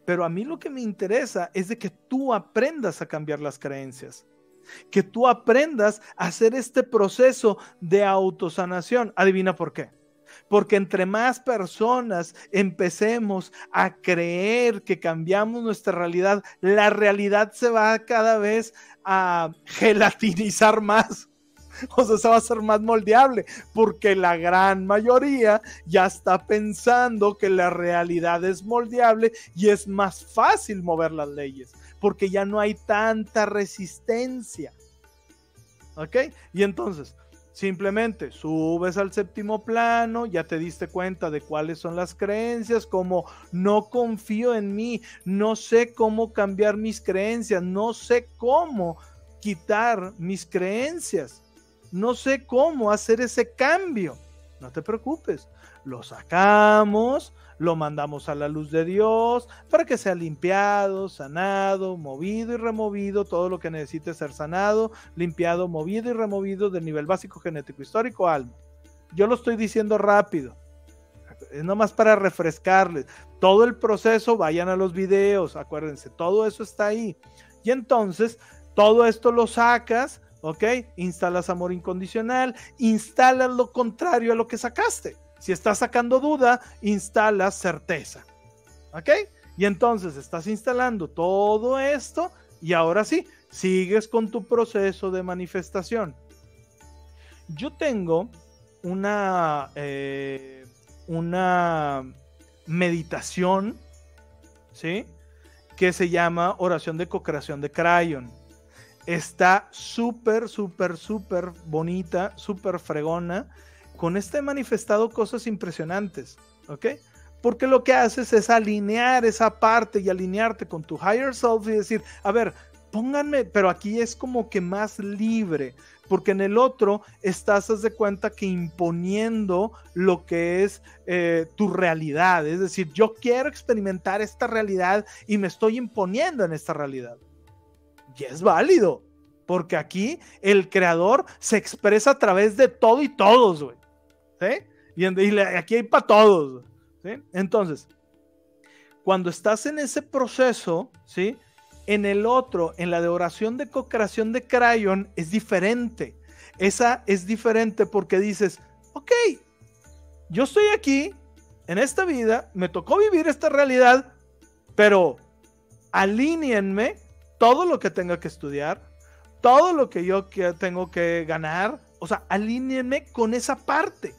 S1: pero a mí lo que me interesa es de que tú aprendas a cambiar las creencias. Que tú aprendas a hacer este proceso de autosanación. Adivina por qué porque entre más personas empecemos a creer que cambiamos nuestra realidad, la realidad se va cada vez a gelatinizar más. O sea, se va a ser más moldeable, porque la gran mayoría ya está pensando que la realidad es moldeable y es más fácil mover las leyes, porque ya no hay tanta resistencia. ¿Ok? Y entonces, Simplemente subes al séptimo plano, ya te diste cuenta de cuáles son las creencias, como no confío en mí, no sé cómo cambiar mis creencias, no sé cómo quitar mis creencias, no sé cómo hacer ese cambio. No te preocupes, lo sacamos, lo mandamos a la luz de Dios para que sea limpiado, sanado, movido y removido, todo lo que necesite ser sanado, limpiado, movido y removido del nivel básico genético histórico alma. Yo lo estoy diciendo rápido. Es nomás para refrescarles. Todo el proceso, vayan a los videos, acuérdense, todo eso está ahí. Y entonces, todo esto lo sacas, ¿ok? Instalas amor incondicional, instalas lo contrario a lo que sacaste. Si estás sacando duda, instalas certeza. ¿Ok? Y entonces estás instalando todo esto y ahora sí, sigues con tu proceso de manifestación. Yo tengo una, eh, una meditación, ¿sí? Que se llama oración de co-creación de Crayon. Está súper, súper, súper bonita, súper fregona con este manifestado cosas impresionantes, ¿ok? Porque lo que haces es alinear esa parte y alinearte con tu higher self y decir, a ver, pónganme, pero aquí es como que más libre, porque en el otro estás, haz de cuenta que imponiendo lo que es eh, tu realidad, es decir, yo quiero experimentar esta realidad y me estoy imponiendo en esta realidad. Y es válido, porque aquí el creador se expresa a través de todo y todos, güey. Y, aquí hay para todos, Entonces, cuando estás en ese proceso, ¿sí? En el otro, en la de oración de co-creación de Crayon, es diferente. Esa es diferente porque dices, ok, yo estoy aquí, en esta vida, me tocó vivir esta realidad, pero alíñenme todo lo que tenga que estudiar, todo lo que yo tengo que ganar, o sea, alíñenme con esa parte.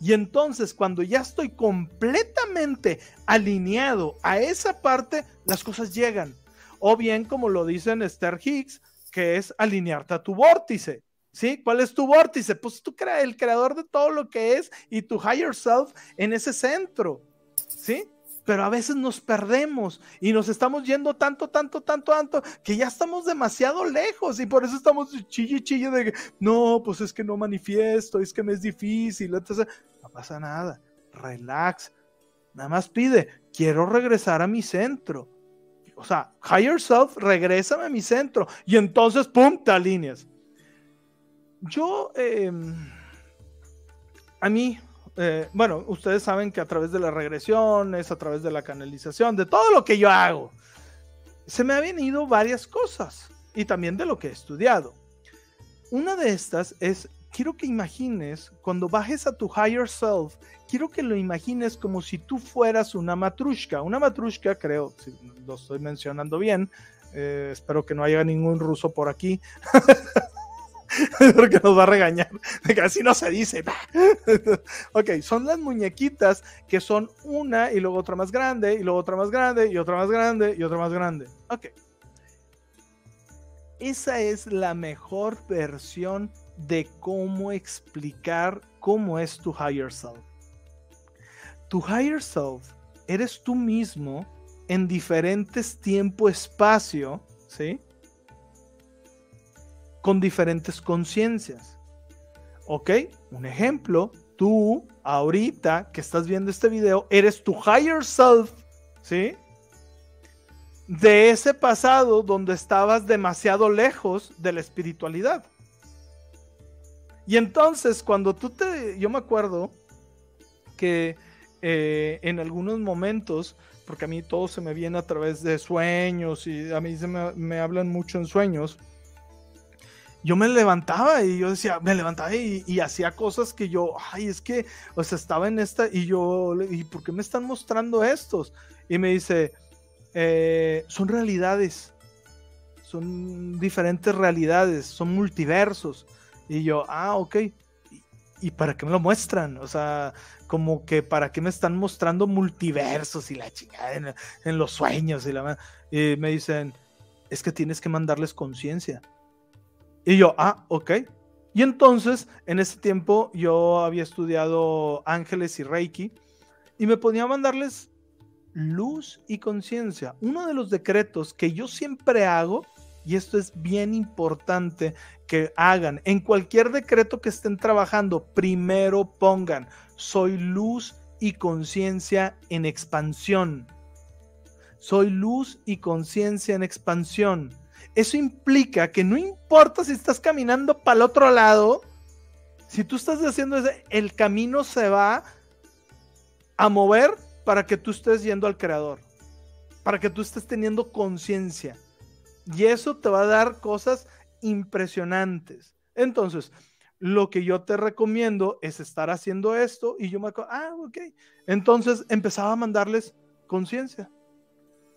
S1: Y entonces cuando ya estoy completamente alineado a esa parte, las cosas llegan. O bien, como lo dicen Esther Hicks, que es alinearte a tu vórtice. ¿Sí? ¿Cuál es tu vórtice? Pues tú creas el creador de todo lo que es y tu higher self en ese centro. ¿Sí? Pero a veces nos perdemos y nos estamos yendo tanto, tanto, tanto, tanto, que ya estamos demasiado lejos y por eso estamos chille, chille de que, no, pues es que no manifiesto, es que me es difícil, entonces, no pasa nada, relax, nada más pide, quiero regresar a mi centro. O sea, higher self, regrésame a mi centro y entonces, pum, te alineas. Yo, em, a mí, eh, bueno, ustedes saben que a través de las regresiones, a través de la canalización, de todo lo que yo hago, se me han venido varias cosas y también de lo que he estudiado. Una de estas es, quiero que imagines, cuando bajes a tu higher self, quiero que lo imagines como si tú fueras una matrushka. Una matrushka, creo, si lo estoy mencionando bien, eh, espero que no haya ningún ruso por aquí. porque nos va a regañar, que así no se dice. ok, son las muñequitas que son una y luego otra más grande, y luego otra más grande, y otra más grande, y otra más grande. Ok. Esa es la mejor versión de cómo explicar cómo es tu higher self. Tu higher self eres tú mismo en diferentes tiempo-espacio, ¿sí? Con diferentes conciencias. ¿Ok? Un ejemplo, tú ahorita que estás viendo este video, eres tu higher self, ¿sí? De ese pasado donde estabas demasiado lejos de la espiritualidad. Y entonces cuando tú te, yo me acuerdo que eh, en algunos momentos, porque a mí todo se me viene a través de sueños y a mí se me, me hablan mucho en sueños, yo me levantaba y yo decía, me levantaba y, hacía cosas que yo, ay, es que, o sea, estaba en esta y yo, ¿y por qué me están mostrando estos? Y me dice, eh, son realidades, son diferentes realidades, son multiversos. Y yo, ah, ok. ¿Y, para qué me lo muestran? O sea, como que para qué me están mostrando multiversos y la chingada en, los sueños y la... Y me dicen, es que tienes que mandarles conciencia y yo, ah, ok. Y entonces, en ese tiempo, yo había estudiado ángeles y reiki y me ponía a mandarles luz y conciencia. Uno de los decretos que yo siempre hago, y esto es bien importante que hagan, en cualquier decreto que estén trabajando, primero pongan, soy luz y conciencia en expansión. Soy luz y conciencia en expansión. Eso implica que no importa si estás caminando para el otro lado, si tú estás haciendo eso, el camino se va a mover para que tú estés yendo al creador, para que tú estés teniendo conciencia. Y eso te va a dar cosas impresionantes. Entonces, lo que yo te recomiendo es estar haciendo esto y yo me acuerdo, ah, ok. Entonces empezaba a mandarles conciencia.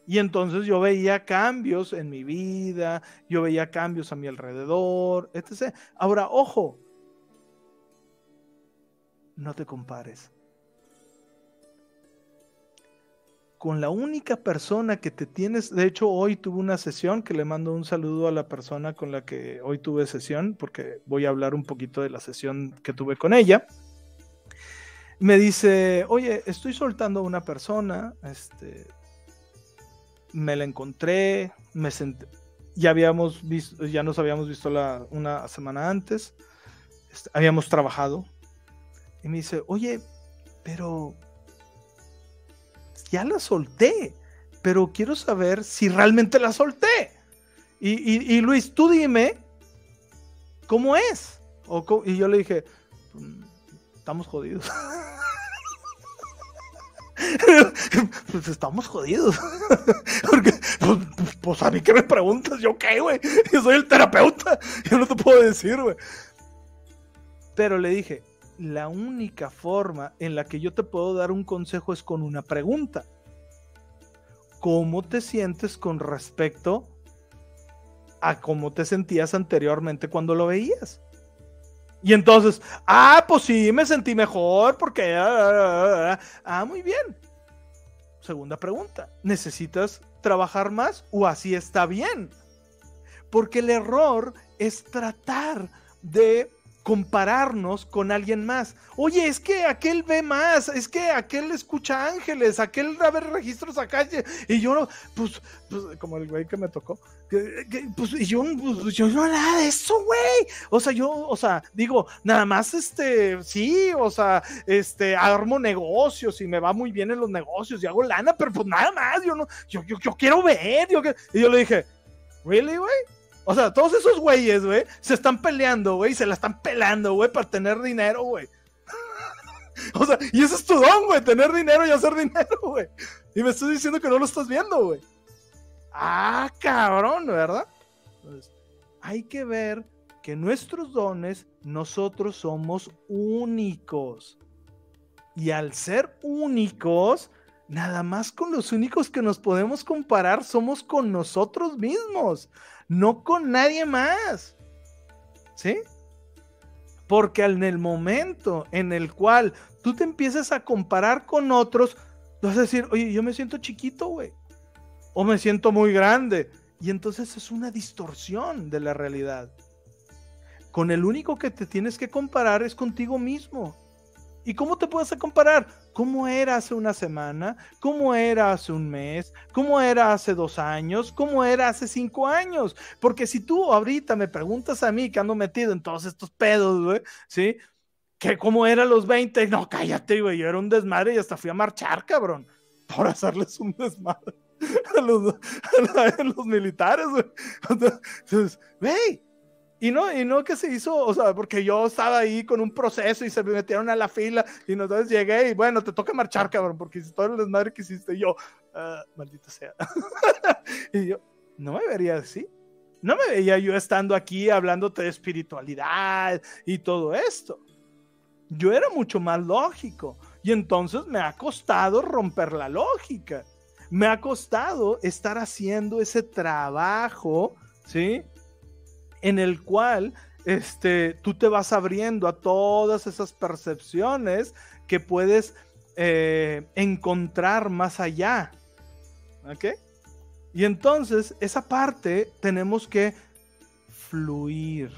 S1: Y entonces yo veía cambios en mi vida, yo veía cambios a mi alrededor, etc. Ahora, ojo, no te compares. Con la única persona que te tienes, de hecho hoy tuve una sesión que le mando un saludo a la persona con la que hoy tuve sesión, porque voy a hablar un poquito de la sesión que tuve con ella. Me dice, oye, estoy soltando a una persona, este, me la encontré, me senté, ya habíamos visto, ya nos habíamos visto la, una semana antes, habíamos trabajado, y me dice, oye, pero ya la solté, pero quiero saber si realmente la solté. Y, Luis, tú dime cómo es. y yo le dije, mm, estamos jodidos. pues estamos jodidos. Porque, pues, pues, a mí que me preguntas, yo qué, güey. Yo soy el terapeuta. Yo no te puedo decir, güey. Pero le dije, la única forma en la que yo te puedo dar un consejo es con una pregunta. ¿Cómo te sientes con respecto a cómo te sentías anteriormente cuando lo veías? Y entonces, ah, pues sí, me sentí mejor porque... Ah, ah, ah, ah, muy bien. Segunda pregunta, ¿necesitas trabajar más o así está bien? Porque el error es tratar de compararnos con alguien más. Oye, es que aquel ve más, es que aquel escucha ángeles, aquel a ver registros acá. Y yo, pues, pues como el güey que me tocó, pues yo, pues, yo no nada de eso, güey. O sea, yo, o sea, digo, nada más, este, sí, o sea, este, armo negocios y me va muy bien en los negocios y hago lana, pero pues nada más, yo no, yo, yo, yo quiero ver, yo, y yo le dije, ¿really, güey? O sea, todos esos güeyes, güey, se están peleando, güey, se la están pelando, güey, para tener dinero, güey. o sea, y ese es tu don, güey, tener dinero y hacer dinero, güey. Y me estás diciendo que no lo estás viendo, güey. Ah, cabrón, ¿verdad? Entonces, hay que ver que nuestros dones, nosotros somos únicos. Y al ser únicos, nada más con los únicos que nos podemos comparar somos con nosotros mismos no con nadie más. ¿Sí? Porque en el momento en el cual tú te empiezas a comparar con otros, vas a decir, oye, yo me siento chiquito, güey. O me siento muy grande. Y entonces es una distorsión de la realidad. Con el único que te tienes que comparar es contigo mismo. ¿Y cómo te puedes comparar? ¿Cómo era hace una semana? ¿Cómo era hace un mes? ¿Cómo era hace dos años? ¿Cómo era hace cinco años? Porque si tú ahorita me preguntas a mí que ando metido en todos estos pedos, güey, ¿sí? Que cómo era los 20, no, cállate, güey, yo era un desmadre y hasta fui a marchar, cabrón, por hacerles un desmadre a los, a los militares, güey. Entonces, güey, y no, y no que se hizo, o sea, porque yo estaba ahí con un proceso y se me metieron a la fila y entonces llegué y bueno, te toca marchar, cabrón, porque todo el desmadre que hiciste, yo, uh, maldita sea. y yo, no me vería así. No me veía yo estando aquí hablándote de espiritualidad y todo esto. Yo era mucho más lógico y entonces me ha costado romper la lógica. Me ha costado estar haciendo ese trabajo, ¿sí? En el cual este, tú te vas abriendo a todas esas percepciones que puedes eh, encontrar más allá. ¿Ok? Y entonces esa parte tenemos que fluir.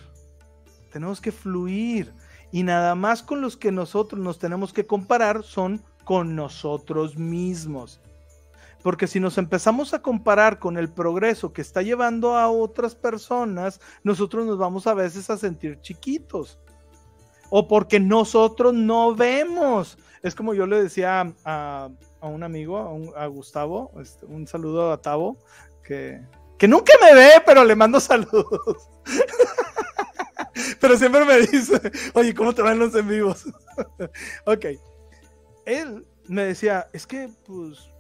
S1: tenemos que fluir. Y nada más con los que nosotros nos tenemos que comparar son con nosotros mismos. Porque si nos empezamos a comparar con el progreso que está llevando a otras personas, nosotros nos vamos a veces a sentir chiquitos. O porque nosotros no vemos. Es como yo le decía a, un amigo, a, Gustavo, este, un saludo a Tavo, que, que nunca me ve, pero le mando saludos. pero siempre me dice, oye, ¿cómo te van los en vivos? ok. Él me decía, es que pues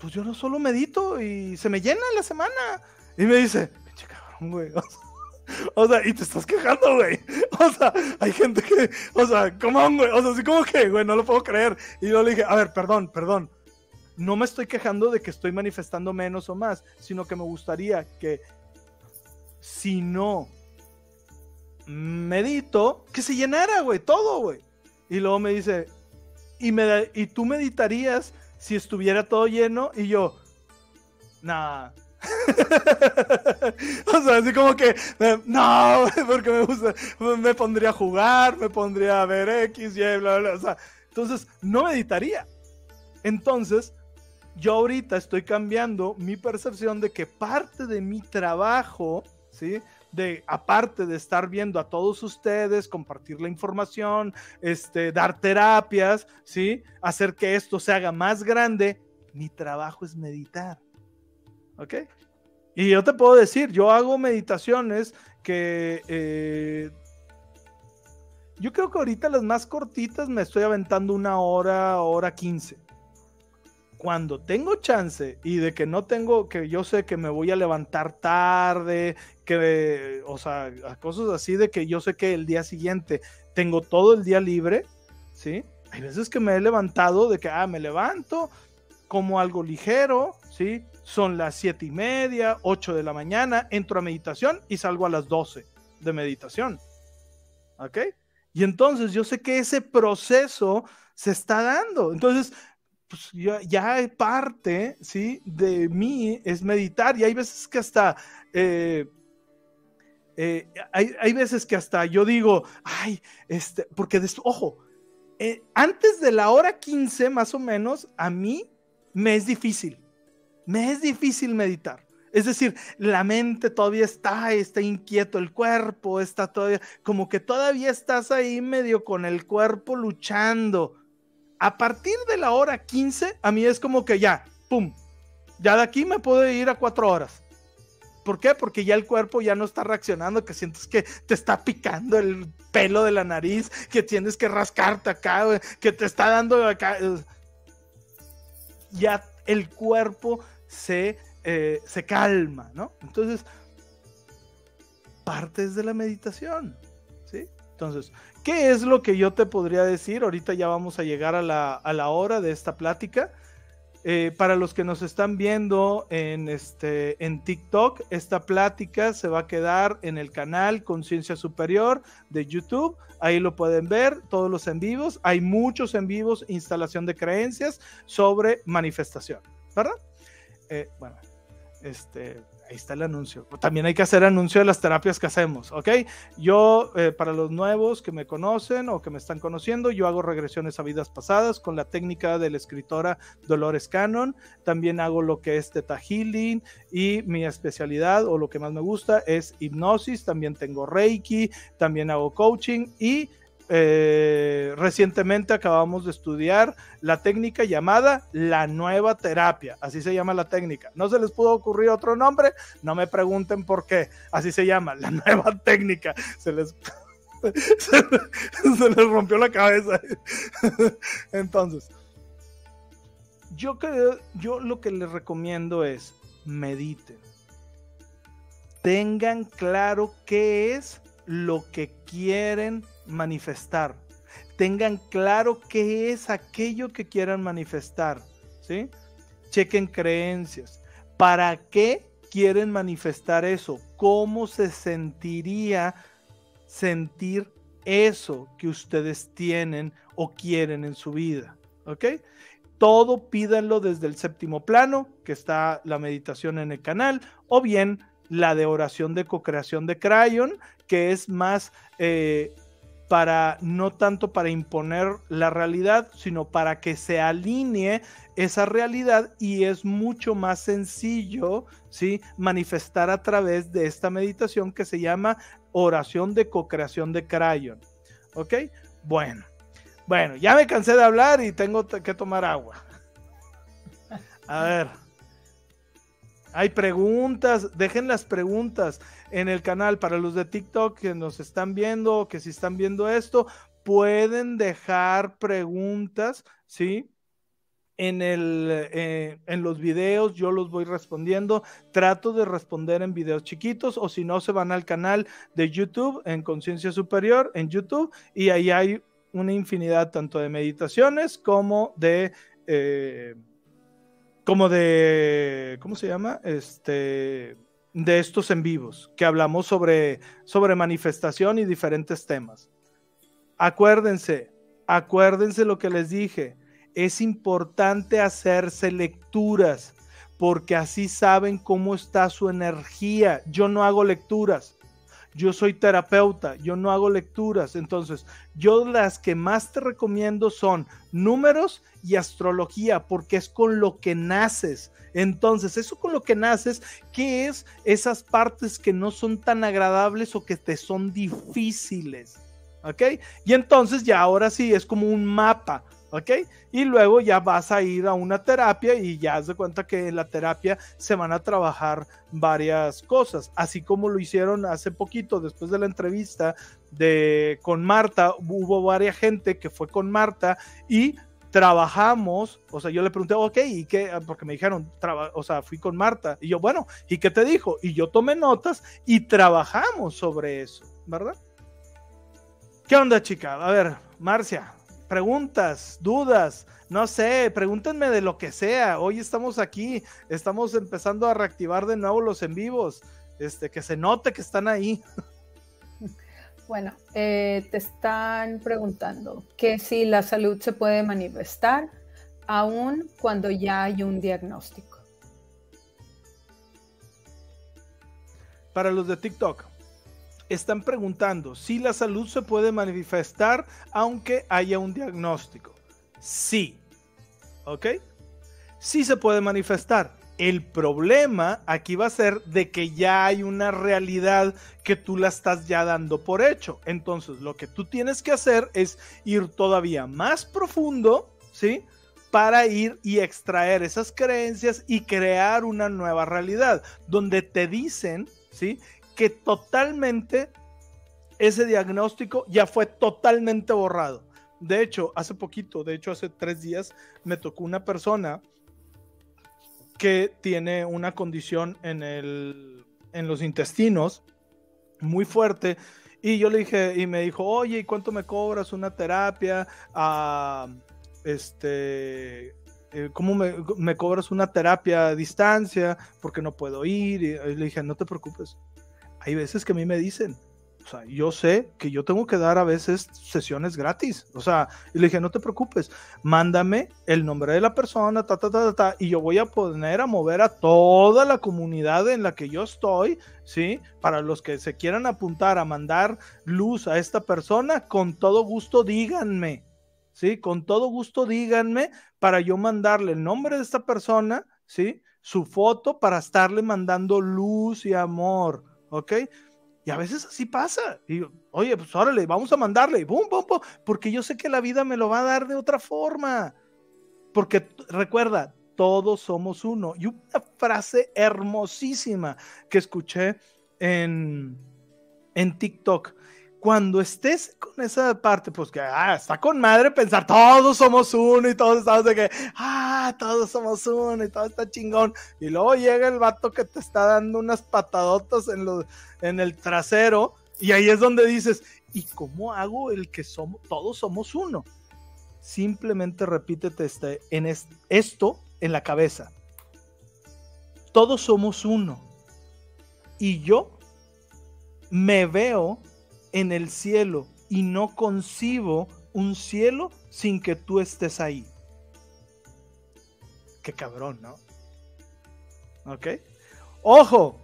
S1: pues yo no solo medito y se me llena la semana. Y me dice, pinche cabrón, güey. O sea, y te estás quejando, güey. O sea, hay gente que, o sea, ¿cómo, güey? O sea, así como que, güey, no lo puedo creer. Y yo le dije, a ver, perdón, perdón. No me estoy quejando de que estoy manifestando menos o más, sino que me gustaría que si no medito, que se llenara, güey, todo, güey. Y luego me dice, y, me, y tú meditarías si estuviera todo lleno y yo, nada. o sea, así como que, no, porque me gusta, me pondría a jugar, me pondría a ver X, Y, bla, bla, O sea, entonces no meditaría. Entonces, yo ahorita estoy cambiando mi percepción de que parte de mi trabajo, ¿sí? De, aparte de estar viendo a todos ustedes, compartir la información, este, dar terapias, ¿sí? Hacer que esto se haga más grande, mi trabajo es meditar. ¿Ok? Y yo te puedo decir, yo hago meditaciones que... Eh, yo creo que ahorita las más cortitas me estoy aventando una hora, hora quince cuando tengo chance y de que no tengo, que yo sé que me voy a levantar tarde, que, o sea, cosas así de que yo sé que el día siguiente tengo todo el día libre, ¿sí? Hay veces que me he levantado de que, ah, me levanto, como algo ligero, ¿sí? Son las siete y media, ocho de la mañana, entro a meditación y salgo a las doce de meditación, ¿ok? Y entonces yo sé que ese proceso se está dando. Entonces, pues ya, ya parte, ¿sí? De mí es meditar y hay veces que hasta, eh, eh, hay, veces que hasta yo digo, ay, este, porque, ojo, eh, antes de la hora 15 más o menos, a mí me es difícil, me es difícil meditar. Es decir, la mente todavía está, está inquieto, el cuerpo está todavía, como que todavía estás ahí medio con el cuerpo luchando, a partir de la hora 15, a mí es como que ya, pum, ya de aquí me puedo ir a cuatro horas. ¿Por qué? Porque ya el cuerpo ya no está reaccionando, que sientes que te está picando el pelo de la nariz, que tienes que rascarte acá, que te está dando acá. Ya el cuerpo se, eh, se calma, ¿no? Entonces, partes de la meditación, ¿sí? Entonces, ¿Qué es lo que yo te podría decir? Ahorita ya vamos a llegar a la, hora de esta plática. Eh, para los que nos están viendo en, este, en TikTok, esta plática se va a quedar en el canal Conciencia Superior de YouTube. Ahí lo pueden ver, todos los en vivos. Hay muchos en vivos, instalación de creencias sobre manifestación, ¿verdad? Eh, bueno, este, ahí está el anuncio. También hay que hacer anuncio de las terapias que hacemos, ¿ok? Yo, eh, para los nuevos que me conocen o que me están conociendo, yo hago regresiones a vidas pasadas con la técnica de la escritora Dolores Cannon. También hago lo que es Teta Healing y mi especialidad o lo que más me gusta es hipnosis. También tengo Reiki, también hago coaching y eh, recientemente acabamos de estudiar la técnica llamada la nueva terapia, así se llama la técnica. No se les pudo ocurrir otro nombre, no me pregunten por qué, así se llama, la nueva técnica. Se les, les rompió la cabeza. Entonces, yo yo lo que les recomiendo es mediten. Tengan claro qué es lo que quieren manifestar. Tengan claro qué es aquello que quieran manifestar. ¿sí? Chequen creencias. ¿Para qué quieren manifestar eso? ¿Cómo se sentiría sentir eso que ustedes tienen o quieren en su vida? ¿Ok? Todo pídanlo desde el séptimo plano, que está la meditación en el canal, o bien la de oración de co-creación de Crayon, que es más eh, para, no tanto para imponer la realidad, sino para que se alinee esa realidad y es mucho más sencillo, ¿sí? Manifestar a través de esta meditación que se llama oración de co-creación de Crayon. ¿Ok? Bueno, bueno, ya me cansé de hablar y tengo que tomar agua. A ver. Hay preguntas, dejen las preguntas en el canal para los de TikTok que nos están viendo, que si están viendo esto, pueden dejar preguntas, ¿sí? En, el, eh, en los videos yo los voy respondiendo. Trato de responder en videos chiquitos o si no se van al canal de YouTube en Conciencia Superior en YouTube y ahí hay una infinidad tanto de meditaciones como de... Eh, como de, ¿cómo se llama? Este, de estos en vivos, que hablamos sobre, sobre manifestación y diferentes temas. Acuérdense, acuérdense lo que les dije, es importante hacerse lecturas, porque así saben cómo está su energía. Yo no hago lecturas, yo soy terapeuta, yo no hago lecturas, entonces yo las que más te recomiendo son números y astrología, porque es con lo que naces. Entonces, eso con lo que naces, ¿qué es esas partes que no son tan agradables o que te son difíciles? ¿Ok? Y entonces ya ahora sí es como un mapa ¿ok? Y luego ya vas a ir a una terapia y ya has de cuenta que en la terapia se van a trabajar varias cosas, así como lo hicieron hace poquito después de la entrevista de con Marta, hubo varias gente que fue con Marta y trabajamos, o sea, yo le pregunté, ok, ¿y qué? Porque me dijeron, o sea, fui con Marta, y yo, bueno, ¿y qué te dijo? Y yo tomé notas y trabajamos sobre eso, ¿verdad? ¿Qué onda, chica? A ver, Marcia, preguntas, dudas, no sé, pregúntenme de lo que sea. Hoy estamos aquí, estamos empezando a reactivar de nuevo los en vivos, este, que se note que están ahí.
S2: Bueno, eh, te están preguntando que si la salud se puede manifestar aún cuando ya hay un diagnóstico.
S1: Para los de TikTok, están preguntando si la salud se puede manifestar aunque haya un diagnóstico. Sí. ¿Ok? Sí se puede manifestar. El problema aquí va a ser de que ya hay una realidad que tú la estás ya dando por hecho. Entonces, lo que tú tienes que hacer es ir todavía más profundo, ¿sí? Para ir y extraer esas creencias y crear una nueva realidad, donde te dicen, ¿sí? Que totalmente ese diagnóstico ya fue totalmente borrado. De hecho, hace poquito, de hecho hace tres días, me tocó una persona que tiene una condición en, el, en los intestinos muy fuerte. Y yo le dije, y me dijo, oye, ¿y cuánto me cobras una terapia? Ah, este, eh, ¿cómo me, me, cobras una terapia a distancia? Porque no puedo ir. Y le dije, no te preocupes, hay veces que a mí me dicen, o sea, yo sé que yo tengo que dar a veces sesiones gratis. O sea, y le dije, no te preocupes, mándame el nombre de la persona, ta, ta, ta, ta, y yo voy a poner a mover a toda la comunidad en la que yo estoy, ¿sí? Para los que se quieran apuntar a mandar luz a esta persona, con todo gusto díganme, ¿sí? Con todo gusto díganme para yo mandarle el nombre de esta persona, ¿sí? Su foto para estarle mandando luz y amor. ¿Ok? Y a veces así pasa. Y oye, pues órale, vamos a mandarle, pum, pum, pum, porque yo sé que la vida me lo va a dar de otra forma. Porque recuerda, todos somos uno. Y una frase hermosísima que escuché en, en TikTok cuando estés con esa parte, pues que ah, está con madre pensar, todos somos uno y todos estamos de que, ah, todos somos uno y todo está chingón. Y luego llega el vato que te está dando unas patadotas en, en el trasero y ahí es donde dices, ¿y cómo hago el que somos, todos somos uno? Simplemente repítete este, en esto en la cabeza. Todos somos uno. Y yo me veo en el cielo y no concibo un cielo sin que tú estés ahí. Qué cabrón, ¿no? ¿Ok? Ojo,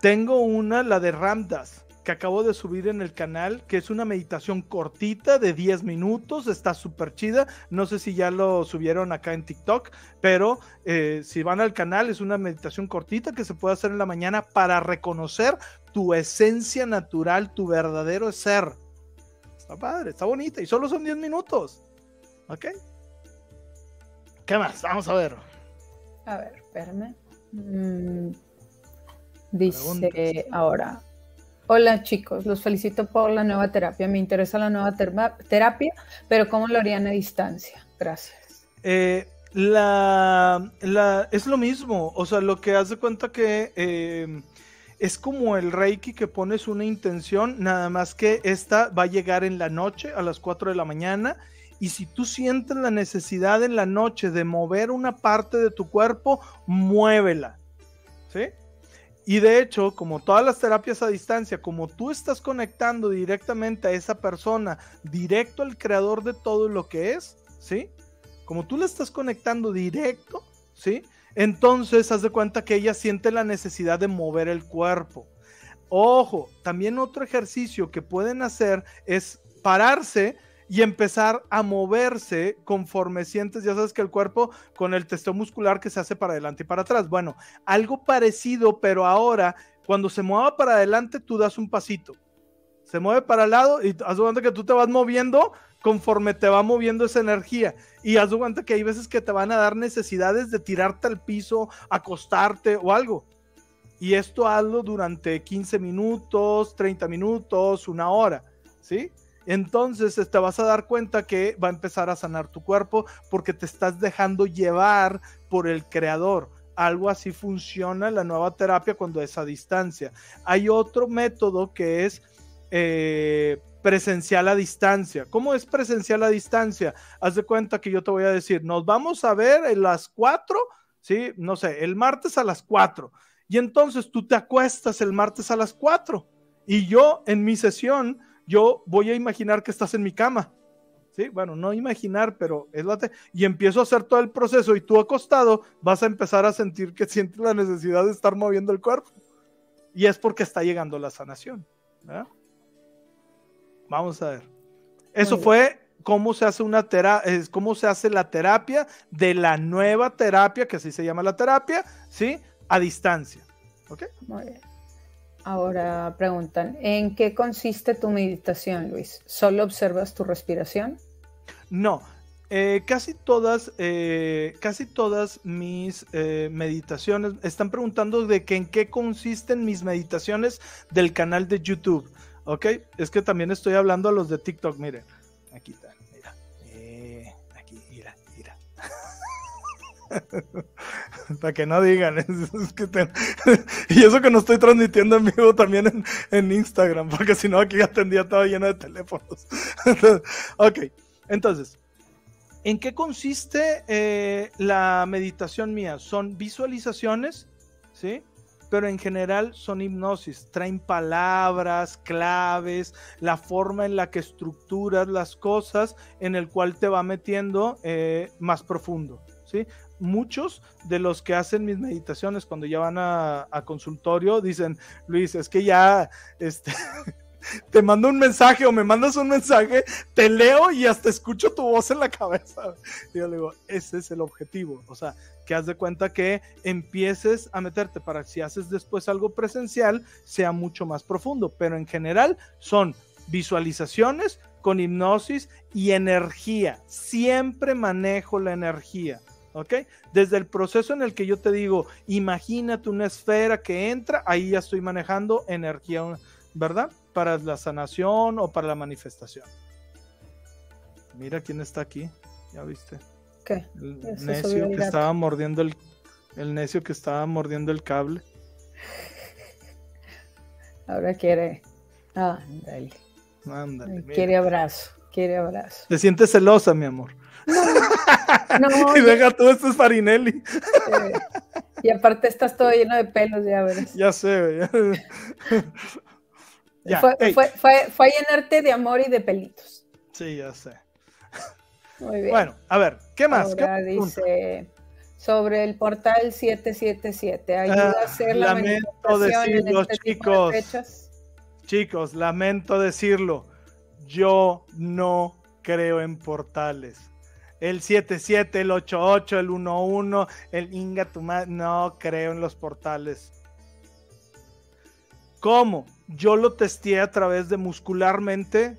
S1: Tengo una, la de Ramdas, que acabo de subir en el canal, que es una meditación cortita de 10 minutos, está súper chida. No sé si ya lo subieron acá en TikTok, pero eh, si van al canal, es una meditación cortita que se puede hacer en la mañana para reconocer tu esencia natural, tu verdadero ser. Está padre, está bonita y solo son 10 minutos. ¿Ok? ¿Qué más? Vamos a ver.
S2: A ver, espérame. Mm, dice ahora. Hola chicos, los felicito por la nueva terapia. Me interesa la nueva terapia, pero ¿cómo lo harían a distancia? Gracias.
S1: Eh, la, la, es lo mismo, o sea, lo que hace cuenta que eh, es como el Reiki que pones una intención, nada más que esta va a llegar en la noche a las 4 de la mañana y si tú sientes la necesidad en la noche de mover una parte de tu cuerpo, muévela. ¿Sí? Y de hecho, como todas las terapias a distancia, como tú estás conectando directamente a esa persona, directo al creador de todo lo que es, ¿sí? Como tú le estás conectando directo, ¿sí? Entonces, haz de cuenta que ella siente la necesidad de mover el cuerpo. Ojo, también otro ejercicio que pueden hacer es pararse y empezar a moverse conforme sientes, ya sabes que el cuerpo con el testeo muscular que se hace para adelante y para atrás. Bueno, algo parecido, pero ahora cuando se mueva para adelante, tú das un pasito. Se mueve para el lado y haz de cuenta que tú te vas moviendo conforme te va moviendo esa energía. Y haz de cuenta que hay veces que te van a dar necesidades de tirarte al piso, acostarte o algo. Y esto hazlo durante 15 minutos, 30 minutos, una hora, ¿sí? entonces te este, vas a dar cuenta que va a empezar a sanar tu cuerpo porque te estás dejando llevar por el creador. Algo así funciona la nueva terapia cuando es a distancia. Hay otro método que es eh, presencial a distancia. ¿Cómo es presencial a distancia? Haz de cuenta que yo te voy a decir, nos vamos a ver en las 4, ¿sí? No sé, el martes a las 4. Y entonces tú te acuestas el martes a las 4. Y yo en mi sesión yo voy a imaginar que estás en mi cama. Sí, bueno, no imaginar, pero es la y empiezo a hacer todo el proceso y tú acostado vas a empezar a sentir que sientes la necesidad de estar moviendo el cuerpo. Y es porque está llegando la sanación. Vamos a ver. Eso fue cómo se hace una terapia, cómo se hace la terapia de la nueva terapia, que así se llama la terapia, ¿sí? A distancia. ¿Ok? Muy bien.
S2: Ahora preguntan, ¿en qué consiste tu meditación, Luis? ¿Solo observas tu respiración?
S1: No, eh, casi todas, eh, casi todas mis eh, meditaciones están preguntando de que en qué consisten mis meditaciones del canal de YouTube. ¿Ok? Es que también estoy hablando a los de TikTok. Miren, aquí está. Para que no digan. y eso que no estoy transmitiendo en vivo también en, Instagram, porque si no aquí tendría todo lleno de teléfonos. ok, entonces, ¿en qué consiste eh, la meditación mía? Son visualizaciones, ¿sí? Pero en general son hipnosis, traen palabras, claves, la forma en la que estructuras las cosas en el cual te va metiendo eh, más profundo. ¿sí? muchos de los que hacen mis meditaciones cuando ya van a, consultorio dicen, Luis, es que ya, este, te mando un mensaje o me mandas un mensaje, te leo y hasta escucho tu voz en la cabeza. Yo le digo, ese es el objetivo. O sea, que haz de cuenta que empieces a meterte para que si haces después algo presencial, sea mucho más profundo. Pero en general son visualizaciones con hipnosis y energía. Siempre manejo la energía. ¿ok? Desde el proceso en el que yo te digo, imagínate una esfera que entra, ahí ya estoy manejando energía, ¿verdad? Para la sanación o para la manifestación. Mira quién está aquí, ¿ya viste?
S2: ¿Qué?
S1: El necio que estaba mordiendo el, el necio que estaba mordiendo el cable.
S2: Ahora quiere. Ah, ándale. Quiere abrazo, quiere abrazo.
S1: Te sientes celosa, mi amor. No, y deja todo esto es Farinelli.
S2: y aparte estás todo lleno de pelos, ya verás.
S1: Ya sé,
S2: ya. Fue, fue, fue, a llenarte de amor y de pelitos.
S1: Sí, ya sé. Muy bien. Bueno, a ver, ¿qué más?
S2: Ahora dice, sobre el portal 777. Ayuda a hacer la
S1: lamento decirlo, este chicos. chicos, lamento decirlo. Yo no creo en portales. El 77, el 88, el 11, el Inga tu no creo en los portales. ¿Cómo? Yo lo testé a través de muscularmente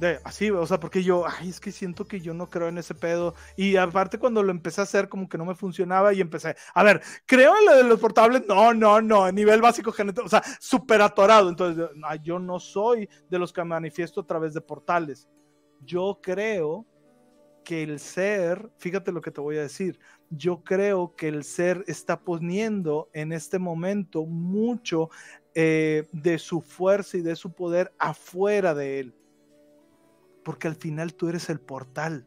S1: de así, o sea, porque yo, ay, es que siento que yo no creo en ese pedo. Y aparte, cuando lo empecé a hacer, como que no me funcionaba y empecé, a ver, creo en lo de los portables, no, no, no, a nivel básico genético, o sea, súper atorado. Entonces, yo no soy de los que manifiesto a través de portales. Yo creo que el ser, fíjate lo que te voy a decir, yo creo que el ser está poniendo en este momento mucho eh, de su fuerza y de su poder afuera de él porque al final tú eres el portal.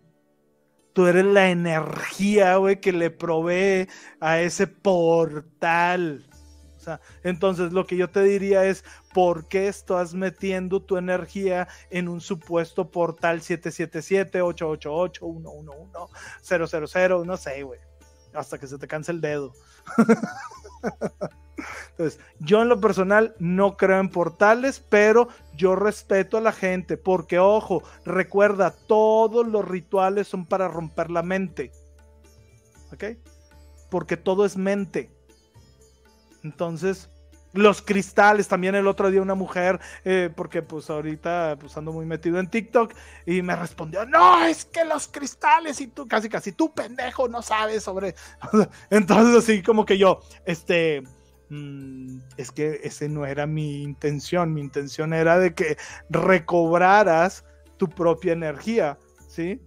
S1: Tú eres la energía, güey, que le provee a ese portal. O sea, entonces lo que yo te diría es, ¿por qué estás metiendo tu energía en un supuesto portal 777-888-111-000? No sé, güey. Hasta que se te canse el dedo. Entonces, yo en lo personal no creo en portales, pero yo respeto a la gente, porque ojo, recuerda, todos los rituales son para romper la mente. ¿Ok? Porque todo es mente. Entonces, los cristales, también el otro día una mujer, eh, porque pues ahorita pues ando muy metido en TikTok y me respondió, no, es que los cristales y tú, casi casi tú pendejo no sabes sobre... Entonces así como que yo, este, Mm, es que ese no era mi intención, mi intención era de que recobraras tu propia energía, ¿sí?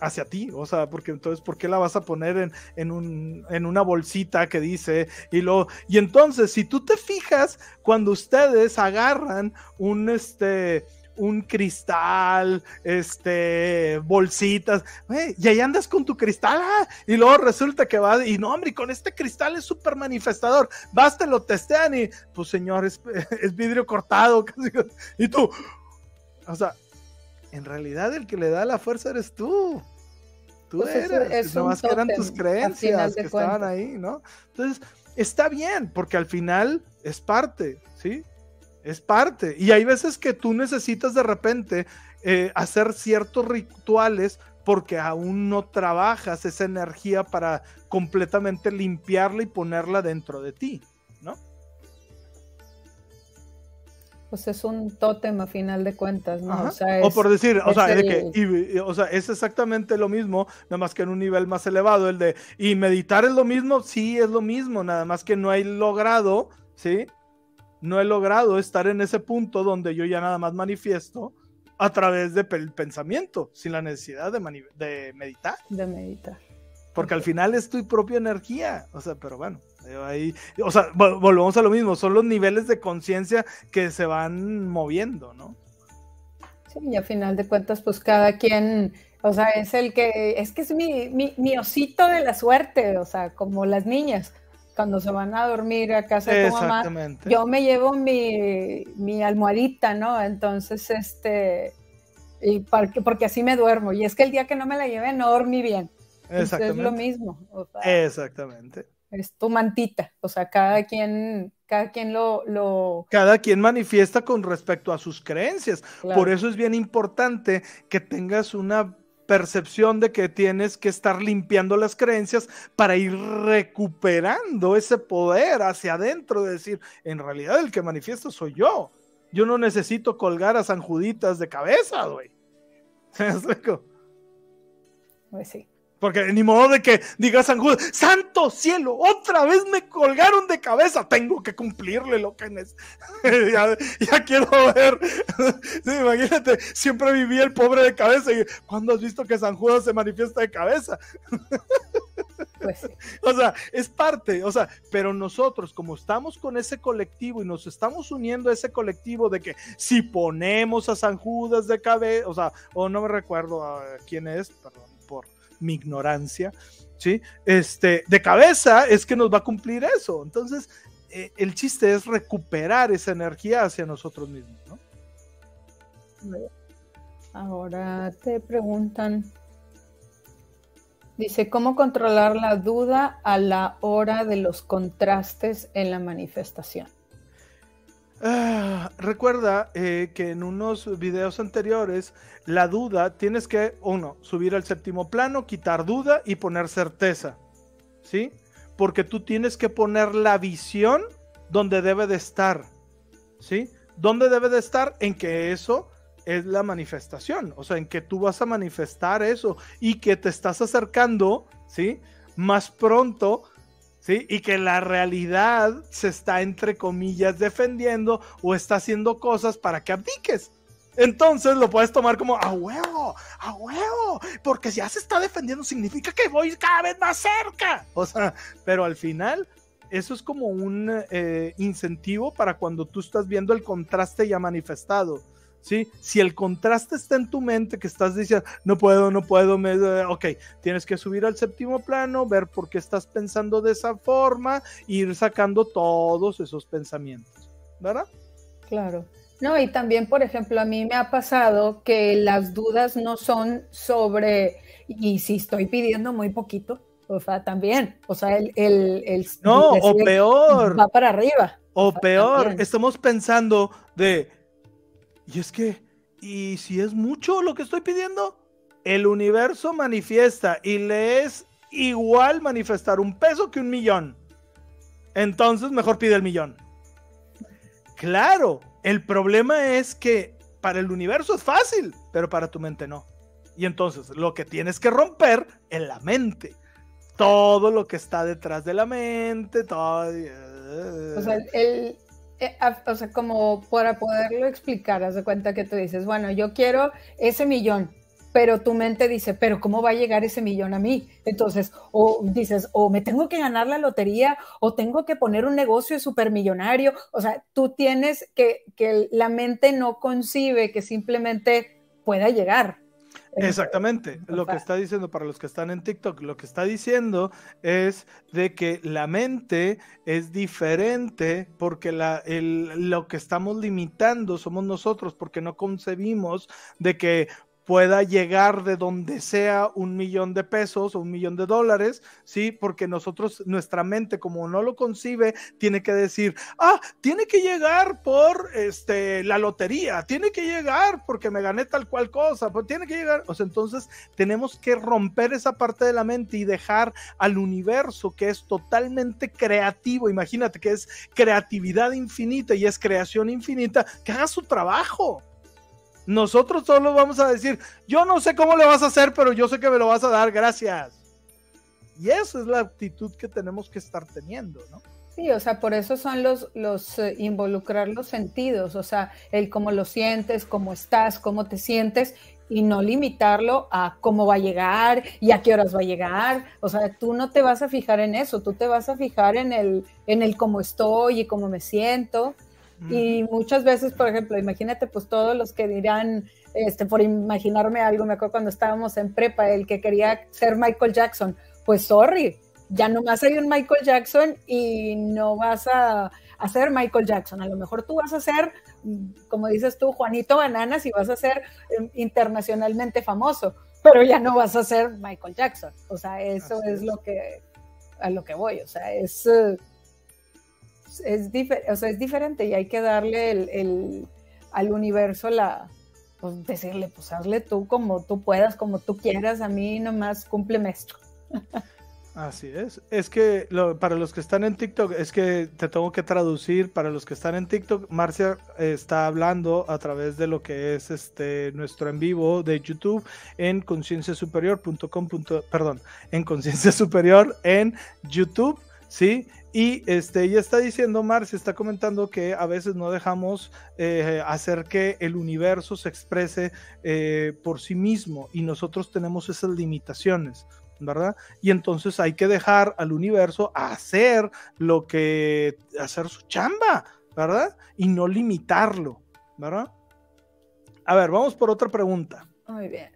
S1: hacia ti, o sea, porque entonces, ¿por qué la vas a poner en, en, un, en una bolsita que dice y lo y entonces, si tú te fijas, cuando ustedes agarran un, este, un cristal, este, bolsitas, y ahí andas con tu cristal, ah, y luego resulta que va, y no, hombre, con este cristal es súper manifestador, vas, te lo testean y, pues señor, es, vidrio cortado, y tú, o sea, en realidad el que le da la fuerza eres tú. Tú pues eres, nomás que eran tus creencias que estaban ahí, ¿no? Entonces, está bien, porque al final es parte, ¿sí? Es parte. Y hay veces que tú necesitas de repente eh, hacer ciertos rituales porque aún no trabajas esa energía para completamente limpiarla y ponerla dentro de ti, ¿no?
S2: Pues es un tótem a final de cuentas, ¿no?
S1: O, por decir, o sea, o sea, es exactamente lo mismo, nada más que en un nivel más elevado, el de, y meditar es lo mismo, sí, es lo mismo, nada más que no hay logrado, ¿sí? No he logrado estar en ese punto donde yo ya nada más manifiesto a través del pensamiento, sin la necesidad de, meditar.
S2: De meditar.
S1: Porque al final es tu propia energía. O sea, pero bueno, ahí, o sea, volvemos a lo mismo, son los niveles de conciencia que se van moviendo, ¿no?
S2: Sí, y a final de cuentas, pues cada quien, o sea, es el que, es que es mi, mi, mi osito de la suerte, o sea, como las niñas cuando se van a dormir a casa de tu mamá, yo me llevo mi, mi almohadita, ¿no? Entonces, este, y porque, porque así me duermo. Y es que el día que no me la lleve, no dormí bien. Es lo mismo.
S1: Exactamente.
S2: Es tu mantita. O sea, cada quien, cada quien lo, lo...
S1: Cada quien manifiesta con respecto a sus creencias. Por eso es bien importante que tengas una percepción de que tienes que estar limpiando las creencias para ir recuperando ese poder hacia adentro, de decir, en realidad el que manifiesto soy yo. Yo no necesito colgar a San Juditas de cabeza, güey.
S2: Pues sí.
S1: Porque ni modo de que diga San Judas, santo cielo, otra vez me colgaron de cabeza, tengo que cumplirle lo que es. ya, quiero ver. imagínate, siempre vivía el pobre de cabeza y ¿cuándo has visto que San Judas se manifiesta de cabeza? Pues o sea, es parte, o sea, pero nosotros como estamos con ese colectivo y nos estamos uniendo a ese colectivo de que si ponemos a San Judas de cabeza, o sea, o no me recuerdo a quién es, perdón por mi ignorancia, ¿sí? Este, de cabeza es que nos va a cumplir eso. Entonces, eh, el chiste es recuperar esa energía hacia nosotros mismos, ¿no?
S2: Ahora te preguntan, Dice, ¿cómo controlar la duda a la hora de los contrastes en la manifestación?
S1: Ah, recuerda eh, que en unos videos anteriores, la duda tienes que, uno, subir al séptimo plano, quitar duda y poner certeza. ¿Sí? Porque tú tienes que poner la visión donde debe de estar. ¿Sí? ¿Dónde debe de estar? En que eso es la manifestación, o sea, en que tú vas a manifestar eso y que te estás acercando, ¿sí? Más pronto, ¿sí? Y que la realidad se está, entre comillas, defendiendo o está haciendo cosas para que abdiques. Entonces lo puedes tomar como a huevo, a huevo, porque si ya se está defendiendo significa que voy cada vez más cerca. O sea, pero al final eso es como un eh, incentivo para cuando tú estás viendo el contraste ya manifestado. ¿Sí? Si el contraste está en tu mente, que estás diciendo, no puedo, no puedo, me... ok, tienes que subir al séptimo plano, ver por qué estás pensando de esa forma, e ir sacando todos esos pensamientos, ¿verdad?
S2: Claro. No, y también, por ejemplo, a mí me ha pasado que las dudas no son sobre, y si estoy pidiendo muy poquito, o sea, también, o sea, el... el,
S1: no, o peor.
S2: Va para arriba.
S1: O, peor, estamos pensando de y es que, ¿y si es mucho lo que estoy pidiendo? El universo manifiesta y le es igual manifestar un peso que un millón. Entonces mejor pide el millón. Claro, el problema es que para el universo es fácil, pero para tu mente no. Y entonces lo que tienes que romper es la mente. Todo lo que está detrás de la mente, todo...
S2: O sea, el, eh, o sea, como para poderlo explicar, haz de cuenta que tú dices, bueno, yo quiero ese millón, pero tu mente dice, pero ¿cómo va a llegar ese millón a mí? Entonces, o dices, o me tengo que ganar la lotería, o tengo que poner un negocio supermillonario. O sea, tú tienes que, que la mente no concibe que simplemente pueda llegar.
S1: Exactamente, lo que está diciendo para los que están en TikTok, lo que está diciendo es de que la mente es diferente porque la, lo que estamos limitando somos nosotros porque no concebimos de que pueda llegar de donde sea un millón de pesos o un millón de dólares, ¿sí? Porque nosotros, nuestra mente, como no lo concibe, tiene que decir, ah, tiene que llegar por este, la lotería, tiene que llegar porque me gané tal cual cosa, pues tiene que llegar. O sea, entonces tenemos que romper esa parte de la mente y dejar al universo que es totalmente creativo, imagínate que es creatividad infinita y es creación infinita, que haga su trabajo. Nosotros solo vamos a decir, yo no sé cómo le vas a hacer, pero yo sé que me lo vas a dar, gracias. Y esa es la actitud que tenemos que estar teniendo, ¿no?
S2: Sí, o sea, por eso son los, los eh, involucrar los sentidos, o sea, el cómo lo sientes, cómo estás, cómo te sientes, y no limitarlo a cómo va a llegar y a qué horas va a llegar. O sea, tú no te vas a fijar en eso, tú te vas a fijar en el, en el cómo estoy y cómo me siento. Y muchas veces, por ejemplo, imagínate pues todos los que dirán, este, por imaginarme algo, me acuerdo cuando estábamos en prepa, el que quería ser Michael Jackson, pues sorry, ya nomás hay un Michael Jackson y no vas a, ser Michael Jackson. A lo mejor tú vas a ser, como dices tú, Juanito Bananas y vas a ser em, internacionalmente famoso, pero ya no vas a ser Michael Jackson. O sea, eso es, lo que a lo que voy. O sea, es eh, es, o sea, es diferente y hay que darle el, al universo la, pues decirle, pues hazle tú como tú puedas, como tú quieras, a mí nomás cúmpleme esto.
S1: Así es. Es que para los que están en TikTok, es que te tengo que traducir. Para los que están en TikTok, Marcia está hablando a través de lo que es este nuestro en vivo de YouTube en concienciasuperior.com. Perdón, en conciencia superior en YouTube. Sí, y este, ella está diciendo, Marcia está comentando que a veces no dejamos eh, hacer que el universo se exprese eh, por sí mismo y nosotros tenemos esas limitaciones, ¿verdad? Y entonces hay que dejar al universo hacer lo que, hacer su chamba, ¿verdad? Y no limitarlo, ¿verdad? A ver, vamos por otra pregunta.
S2: Muy bien.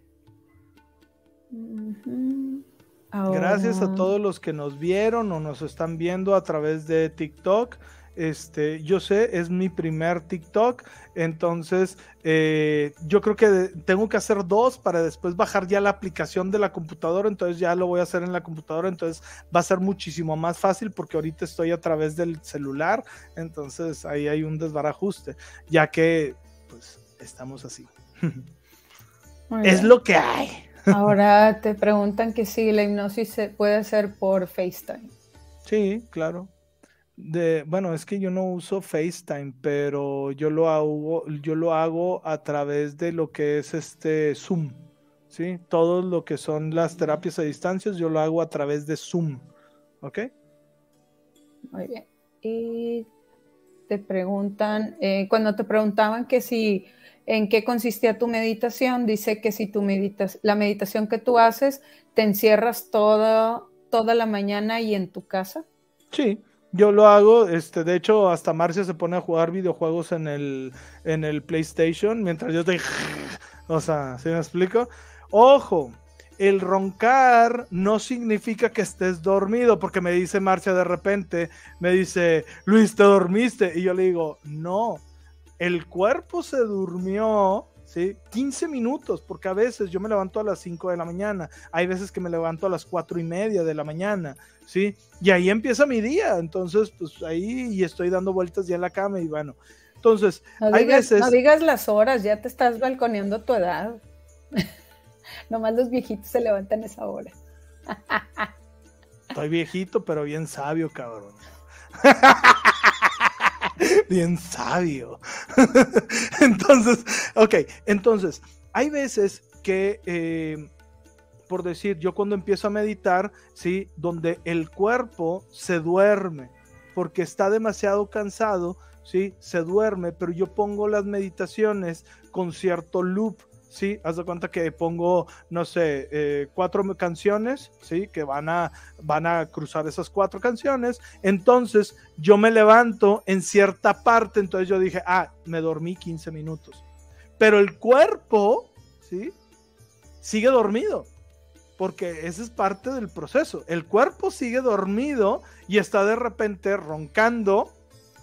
S1: Gracias a todos los que nos vieron o nos están viendo a través de TikTok. Este, yo sé, es mi primer TikTok, entonces eh, yo creo que tengo que hacer dos para después bajar ya la aplicación de la computadora, entonces ya lo voy a hacer en la computadora, entonces va a ser muchísimo más fácil porque ahorita estoy a través del celular, entonces ahí hay un desbarajuste, ya que pues estamos así. es lo que hay.
S2: Ahora te preguntan que si la hipnosis se puede hacer por FaceTime.
S1: Sí, claro. De, bueno, es que yo no uso FaceTime, pero yo lo hago, yo lo hago a través de lo que es este Zoom. ¿sí? Todo lo que son las terapias a distancias, yo lo hago a través de Zoom. ¿Ok?
S2: Muy bien. Y te preguntan, eh, cuando te preguntaban que si en qué consistía tu meditación, dice que si tu meditas la meditación que tú haces, te encierras toda, toda la mañana y en tu casa.
S1: Sí, yo lo hago, este, de hecho, hasta Marcia se pone a jugar videojuegos en el, en el PlayStation mientras yo estoy. O sea, ¿sí me explico? Ojo, el roncar no significa que estés dormido, porque me dice Marcia de repente, me dice, Luis, ¿te dormiste? Y yo le digo, no, el cuerpo se durmió, ¿sí? 15 minutos, porque a veces yo me levanto a las 5 de la mañana, hay veces que me levanto a las 4 y media de la mañana, ¿sí? Y ahí empieza mi día, entonces, pues ahí y estoy dando vueltas ya en la cama y bueno, entonces, hay veces...
S2: No digas las horas, ya te estás balconeando tu edad. Nomás los viejitos se levantan a esa hora.
S1: Estoy viejito, pero bien sabio, cabrón. bien sabio. entonces, ok, entonces, hay veces que, eh, por decir, yo cuando empiezo a meditar, ¿sí? Donde el cuerpo se duerme porque está demasiado cansado, ¿sí? Se duerme, pero yo pongo las meditaciones con cierto loop, ¿sí? Haz de cuenta que pongo, no sé, eh, cuatro canciones, ¿sí? Que van a, van a cruzar esas cuatro canciones. Entonces yo me levanto en cierta parte, entonces yo dije, ah, me dormí 15 minutos. Pero el cuerpo, ¿sí? Sigue dormido. Porque ese es parte del proceso. El cuerpo sigue dormido y está de repente roncando,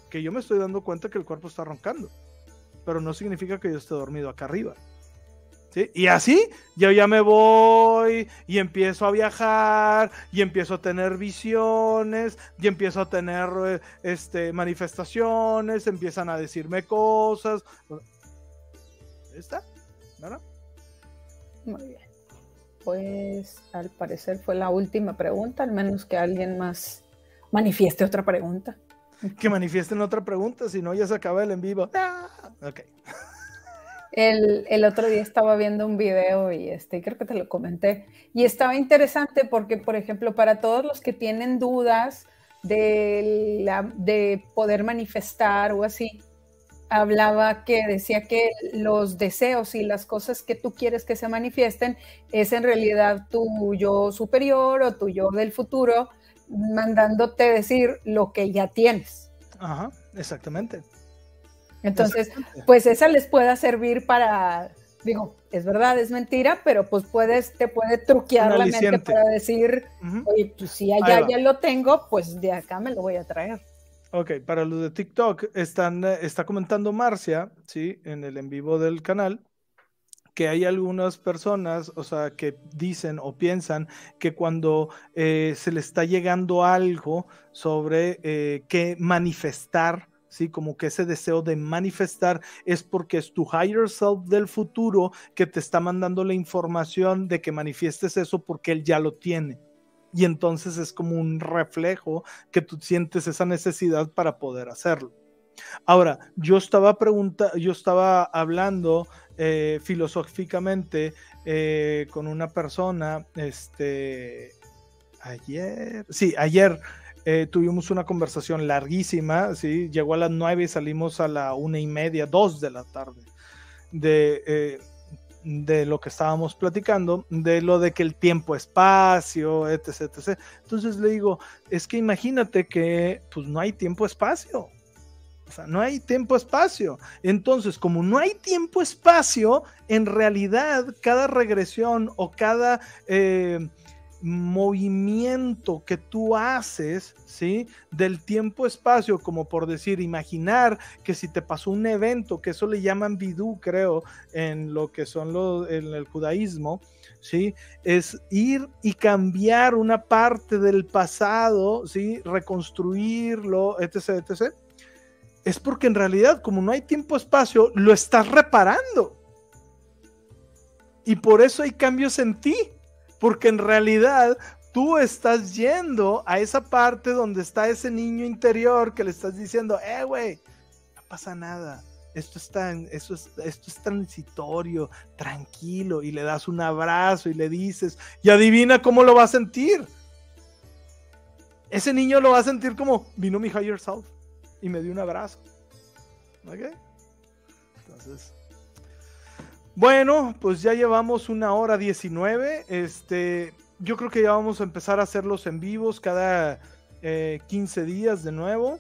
S1: que yo me estoy dando cuenta que el cuerpo está roncando. Pero no significa que yo esté dormido acá arriba. Y así yo ya me voy y empiezo a viajar y empiezo a tener visiones y empiezo a tener eh, este, manifestaciones, empiezan a decirme cosas. ¿Está? ¿Verdad?
S2: Muy bien. Pues al parecer fue la última pregunta, al menos que alguien más manifieste otra pregunta.
S1: Que manifiesten otra pregunta, si no ya se acaba el en vivo. Ah, ok.
S2: El, otro día estaba viendo un video y este, creo que te lo comenté, y estaba interesante porque, por ejemplo, para todos los que tienen dudas de, de poder manifestar o así, hablaba que decía que los deseos y las cosas que tú quieres que se manifiesten es en realidad tu yo superior o tu yo del futuro mandándote decir lo que ya tienes.
S1: Ajá, exactamente.
S2: Entonces, pues esa les pueda servir para, digo, es verdad, es mentira, pero pues puedes, te puede truquear la mente para decir, oye, pues si allá ya lo tengo, pues de acá me lo voy a traer.
S1: Ok, para los de TikTok, están, eh, está comentando Marcia, ¿sí? En el en vivo del canal, que hay algunas personas, o sea, que dicen o piensan que cuando eh, se le está llegando algo sobre eh, qué manifestar, ¿sí? Como que ese deseo de manifestar es porque es tu higher self del futuro que te está mandando la información de que manifiestes eso porque él ya lo tiene. Y entonces es como un reflejo que tú sientes esa necesidad para poder hacerlo. Ahora, yo estaba pregunta, yo estaba hablando eh, filosóficamente eh, con una persona, este, ayer, sí, ayer eh, tuvimos una conversación larguísima, ¿sí? llegó a las nueve y salimos a la una y media, dos de la tarde, de, eh, de lo que estábamos platicando, de lo de que el tiempo, espacio, etc, etc. Entonces le digo, es que imagínate que pues no hay tiempo, espacio. O sea, no hay tiempo, espacio. Entonces, como no hay tiempo, espacio, en realidad cada regresión o cada... Eh, movimiento que tú haces, ¿sí? Del tiempo-espacio, como por decir, imaginar que si te pasó un evento, que eso le llaman bidú, creo, en lo que son los, en el judaísmo, ¿sí? Es ir y cambiar una parte del pasado, ¿sí? Reconstruirlo, etc., etc. Es porque en realidad, como no hay tiempo-espacio, lo estás reparando. Y por eso hay cambios en ti porque en realidad tú estás yendo a esa parte donde está ese niño interior que le estás diciendo, eh, güey, no pasa nada. Esto es, tan, eso es, esto es transitorio, tranquilo, y le das un abrazo y le dices, y adivina cómo lo va a sentir. Ese niño lo va a sentir como, vino mi higher self y me dio un abrazo. ¿Ok? Entonces, bueno, pues ya llevamos una hora 19. Este, yo creo que ya vamos a empezar a hacerlos en vivos cada 15 eh, días de nuevo.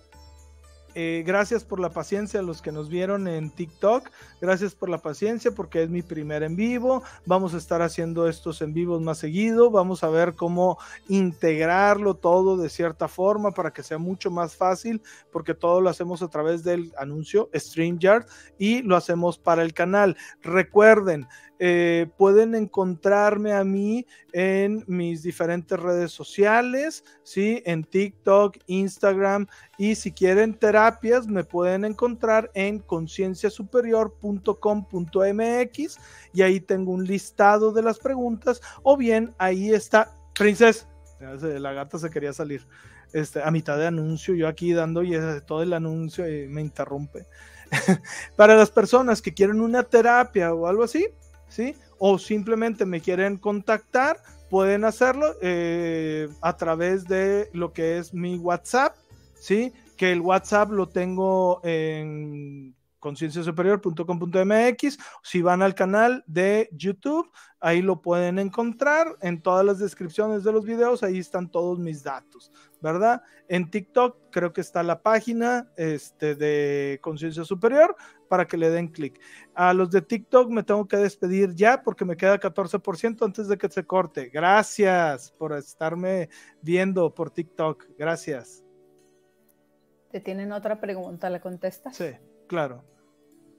S1: Eh, gracias por la paciencia a los que nos vieron en TikTok. Gracias por la paciencia porque es mi primer en vivo. Vamos a estar haciendo estos en vivos más seguido. Vamos a ver cómo integrarlo todo de cierta forma para que sea mucho más fácil porque todo lo hacemos a través del anuncio StreamYard y lo hacemos para el canal. Recuerden, eh, pueden encontrarme a mí en mis diferentes redes sociales, ¿sí? En TikTok, Instagram y si quieren terapias me pueden encontrar en concienciasuperior.com.mx y ahí tengo un listado de las preguntas o bien ahí está, princesa, la gata se quería salir. Este, a mitad de anuncio, yo aquí dando y todo el anuncio me interrumpe. Para las personas que quieren una terapia o algo así, O simplemente me quieren contactar, pueden hacerlo eh, a través de lo que es mi WhatsApp, ¿sí? Que el WhatsApp lo tengo en concienciasuperior.com.mx. Si van al canal de YouTube, ahí lo pueden encontrar. En todas las descripciones de los videos, ahí están todos mis datos, ¿verdad? En TikTok creo que está la página este, de Conciencia Superior para que le den clic. A los de TikTok me tengo que despedir ya porque me queda 14% antes de que se corte. Gracias por estarme viendo por TikTok. Gracias.
S2: ¿Te tienen otra pregunta? ¿La contestas?
S1: Sí, claro.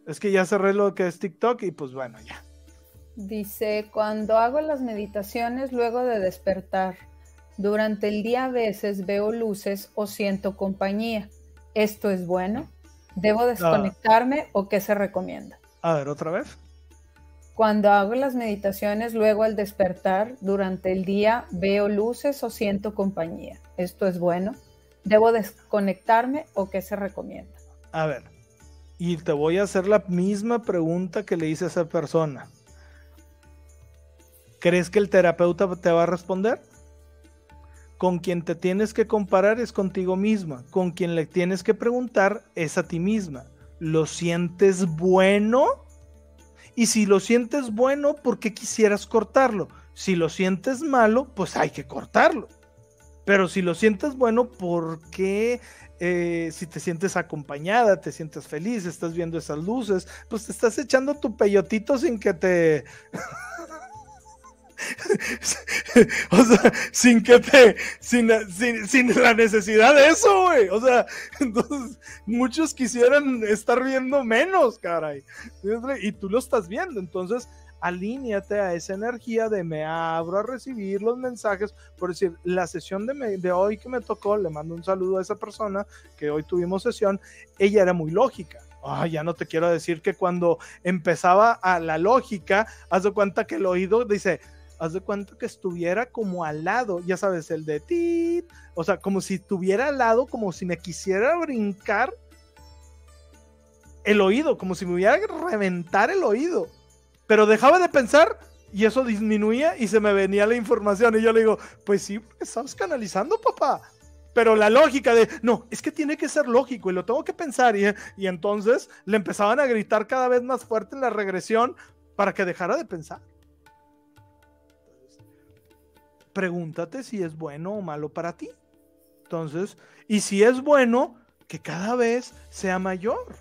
S1: Es que ya cerré lo que es TikTok y pues bueno, ya.
S2: Dice, cuando hago las meditaciones luego de despertar, durante el día a veces veo luces o siento compañía. ¿Esto es bueno? ¿Debo desconectarme o qué se recomienda?
S1: A ver, otra vez.
S2: Cuando hago las meditaciones, luego al despertar, durante el día veo luces o siento compañía. ¿Esto es bueno? ¿Debo desconectarme o qué se recomienda?
S1: A ver, y te voy a hacer la misma pregunta que le hice a esa persona. ¿Crees que el terapeuta te va a responder? Con quien te tienes que comparar es contigo misma. Con quien le tienes que preguntar es a ti misma. ¿Lo sientes bueno? Y si lo sientes bueno, ¿por qué quisieras cortarlo? Si lo sientes malo, pues hay que cortarlo. Pero si lo sientes bueno, ¿por qué eh, si te sientes acompañada, te sientes feliz, estás viendo esas luces, pues te estás echando tu peyotito sin que te... o sea, sin que te, sin, la necesidad de eso, güey. O sea, entonces muchos quisieran estar viendo menos, caray. Y tú lo estás viendo, entonces alíñate a esa energía de me abro a recibir los mensajes. Por decir, la sesión de, de hoy que me tocó, le mando un saludo a esa persona que hoy tuvimos sesión, ella era muy lógica Ah, ya no te quiero decir que cuando empezaba a la lógica, haz de cuenta que el oído dice, haz de cuenta que estuviera como al lado, ya sabes, el de ti, o sea, como si estuviera al lado, como si me quisiera brincar el oído, como si me hubiera reventar el oído. Pero dejaba de pensar y eso disminuía y se me venía la información. Y yo le digo, pues sí, estás canalizando, papá. Pero la lógica de, no, es que tiene que ser lógico y lo tengo que pensar. Y, y entonces le empezaban a gritar cada vez más fuerte en la regresión para que dejara de pensar pregúntate si es bueno o malo para ti. Entonces, y si es bueno, que cada vez sea mayor.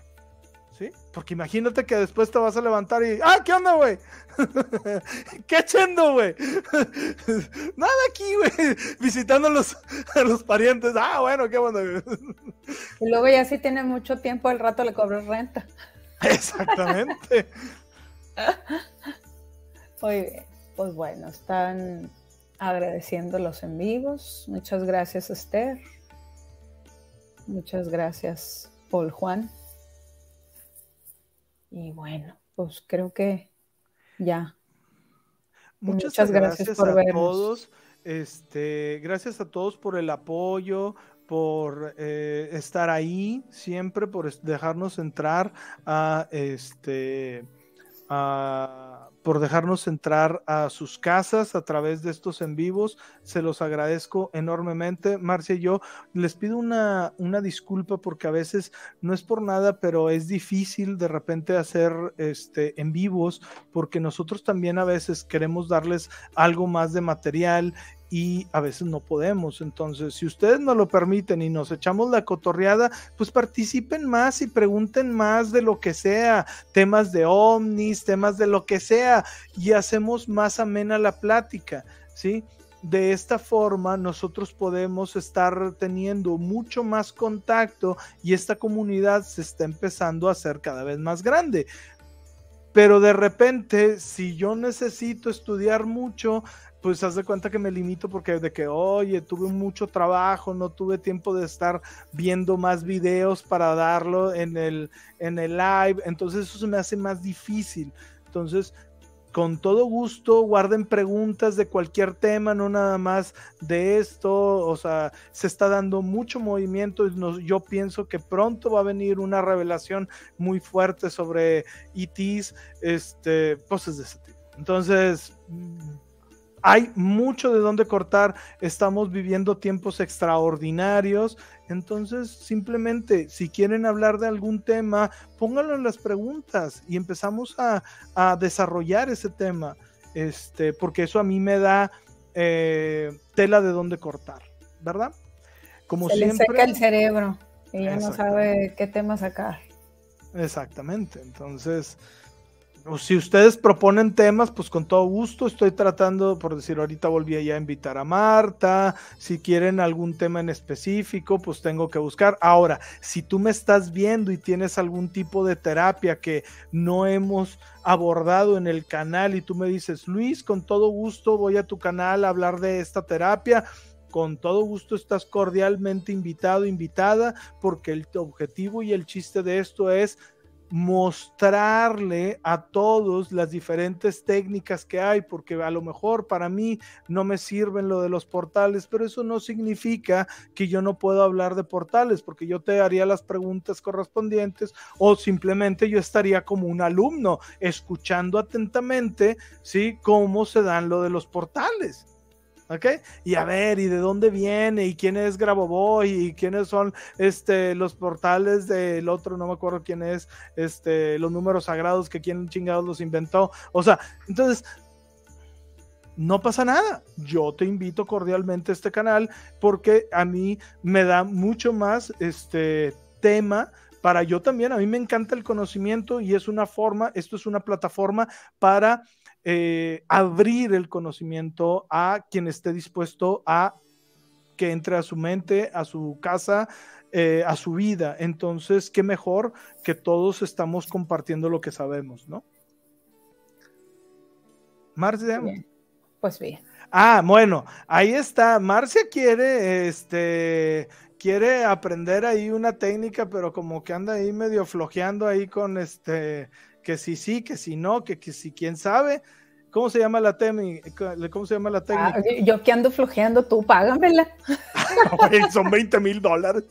S1: ¿Sí? Porque imagínate que después te vas a levantar y, ah, ¿qué onda, güey? ¿Qué echando, güey? Nada aquí, güey. Visitando a los, a los parientes. Ah, bueno, qué bueno.
S2: y luego ya si tiene mucho tiempo, al rato le cobras renta.
S1: Exactamente.
S2: Muy bien. Pues bueno, están agradeciendo los en vivos. Muchas gracias, Esther. Muchas gracias, Paul Juan. Y bueno, pues creo que ya.
S1: Muchas, gracias, por a todos. Este, gracias a todos por el apoyo, por eh, estar ahí siempre, por dejarnos entrar a este a por dejarnos entrar a sus casas a través de estos en vivos. Se los agradezco enormemente. Marcia y yo les pido una, una disculpa porque a veces no es por nada, pero es difícil de repente hacer este, en vivos porque nosotros también a veces queremos darles algo más de material y a veces no podemos. Entonces, si ustedes nos lo permiten y nos echamos la cotorreada, pues participen más y pregunten más de lo que sea, temas de ovnis, temas de lo que sea, y hacemos más amena la plática, ¿sí? De esta forma nosotros podemos estar teniendo mucho más contacto y esta comunidad se está empezando a hacer cada vez más grande pero de repente, si yo necesito estudiar mucho, pues haz de cuenta que me limito porque de que, oye, tuve mucho trabajo, no tuve tiempo de estar viendo más videos para darlo en el, en el live, entonces eso se me hace más difícil. Entonces, con todo gusto, guarden preguntas de cualquier tema, no nada más de esto, o sea, se está dando mucho movimiento, yo pienso que pronto va a venir una revelación muy fuerte sobre ETs, este, cosas de ese tipo. Entonces, hay mucho de dónde cortar, estamos viviendo tiempos extraordinarios, entonces simplemente si quieren hablar de algún tema, pónganlo en las preguntas y empezamos a, desarrollar ese tema, este, porque eso a mí me da eh, tela de dónde cortar, ¿verdad?
S2: Como Se siempre. Le seca el cerebro y ya no sabe qué tema sacar.
S1: Exactamente, entonces si ustedes proponen temas, pues con todo gusto estoy tratando, por decir, ahorita volví a invitar a Marta, si quieren algún tema en específico, pues tengo que buscar. Ahora, si tú me estás viendo y tienes algún tipo de terapia que no hemos abordado en el canal y tú me dices, Luis, con todo gusto voy a tu canal a hablar de esta terapia, con todo gusto estás cordialmente invitado, invitada, porque el objetivo y el chiste de esto es mostrarle a todos las diferentes técnicas que hay, porque a lo mejor para mí no me sirven lo de los portales, pero eso no significa que yo no puedo hablar de portales, porque yo te haría las preguntas correspondientes o simplemente yo estaría como un alumno escuchando atentamente, ¿sí? Cómo se dan lo de los portales. ¿Ok? Y a ver, ¿y de dónde viene? ¿Y quién es Grabovoi? ¿Y quiénes son este, los portales del otro? No me acuerdo quién es, este, los números sagrados que quién chingados los inventó. O sea, entonces, no pasa nada. Yo te invito cordialmente a este canal porque a mí me da mucho más este tema para yo también. A mí me encanta el conocimiento y es una forma, esto es una plataforma para eh, abrir el conocimiento a quien esté dispuesto a que entre a su mente, a su casa, eh, a su vida. Entonces, qué mejor que todos estamos compartiendo lo que sabemos, ¿no? Marcia.
S2: Pues bien.
S1: Ah, bueno, ahí está. Marcia quiere, este, quiere aprender ahí una técnica, pero como que anda ahí medio flojeando ahí con este, que si sí, que si no, que, que si quién sabe. ¿Cómo se llama la técnica? ¿Cómo se llama la técnica? Ah,
S2: yo que ando flojeando, tú págamela.
S1: son 20 mil dólares.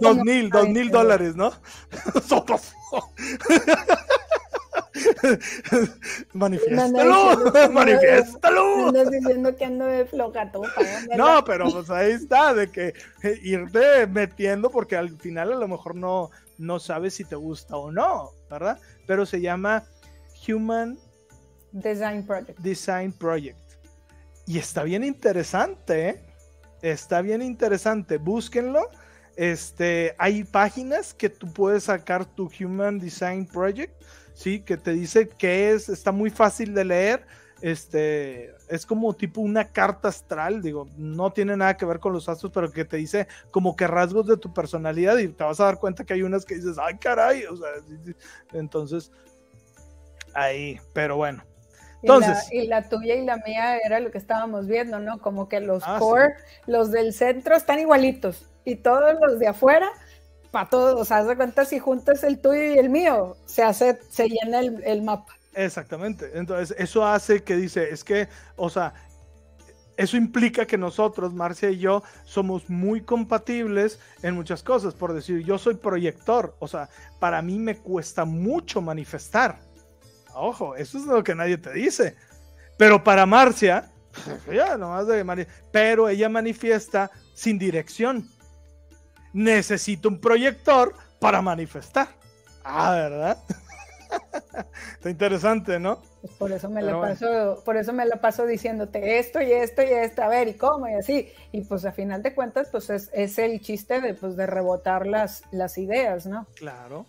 S1: dos mil, dos mil dólares, ¿no? manifiéstalo, manifiéstalo.
S2: No diciendo que ando de
S1: No, pero pues ahí está, de que irte metiendo porque al final a lo mejor no, no sabes si te gusta o no, ¿verdad? Pero se llama Human
S2: Design Project.
S1: Design Project. Y está bien interesante, ¿eh? Está bien interesante. Búsquenlo. este, hay páginas que tú puedes sacar tu Human Design Project, ¿sí? Que te dice que es, está muy fácil de leer, este, es como tipo una carta astral, digo, no tiene nada que ver con los astros, pero que te dice como que rasgos de tu personalidad y te vas a dar cuenta que hay unas que dices, ay caray, o sea, entonces, ahí, pero bueno. Entonces,
S2: y la, tuya y la mía era lo que estábamos viendo, ¿no? Como que los ah, core, los del centro están igualitos y todos los de afuera, para todos, o sea, haz de cuenta si juntas el tuyo y el mío, se hace, se llena el mapa.
S1: Exactamente. Entonces, eso hace que dice, es que, o sea, eso implica que nosotros, Marcia y yo, somos muy compatibles en muchas cosas. Por decir, yo soy proyector, o sea, para mí me cuesta mucho manifestar. Ojo, eso es lo que nadie te dice. Pero para Marcia, ya nomás de pero ella manifiesta sin dirección. Necesito un proyector para manifestar. Ah, ¿verdad? Está interesante, ¿no?
S2: Pues por eso me lo paso, por eso me lo paso diciéndote esto y esto y esto, a ver, y cómo, y así. Y pues a final de cuentas, pues es, el chiste de, pues, de rebotar las, las ideas, ¿no?
S1: Claro.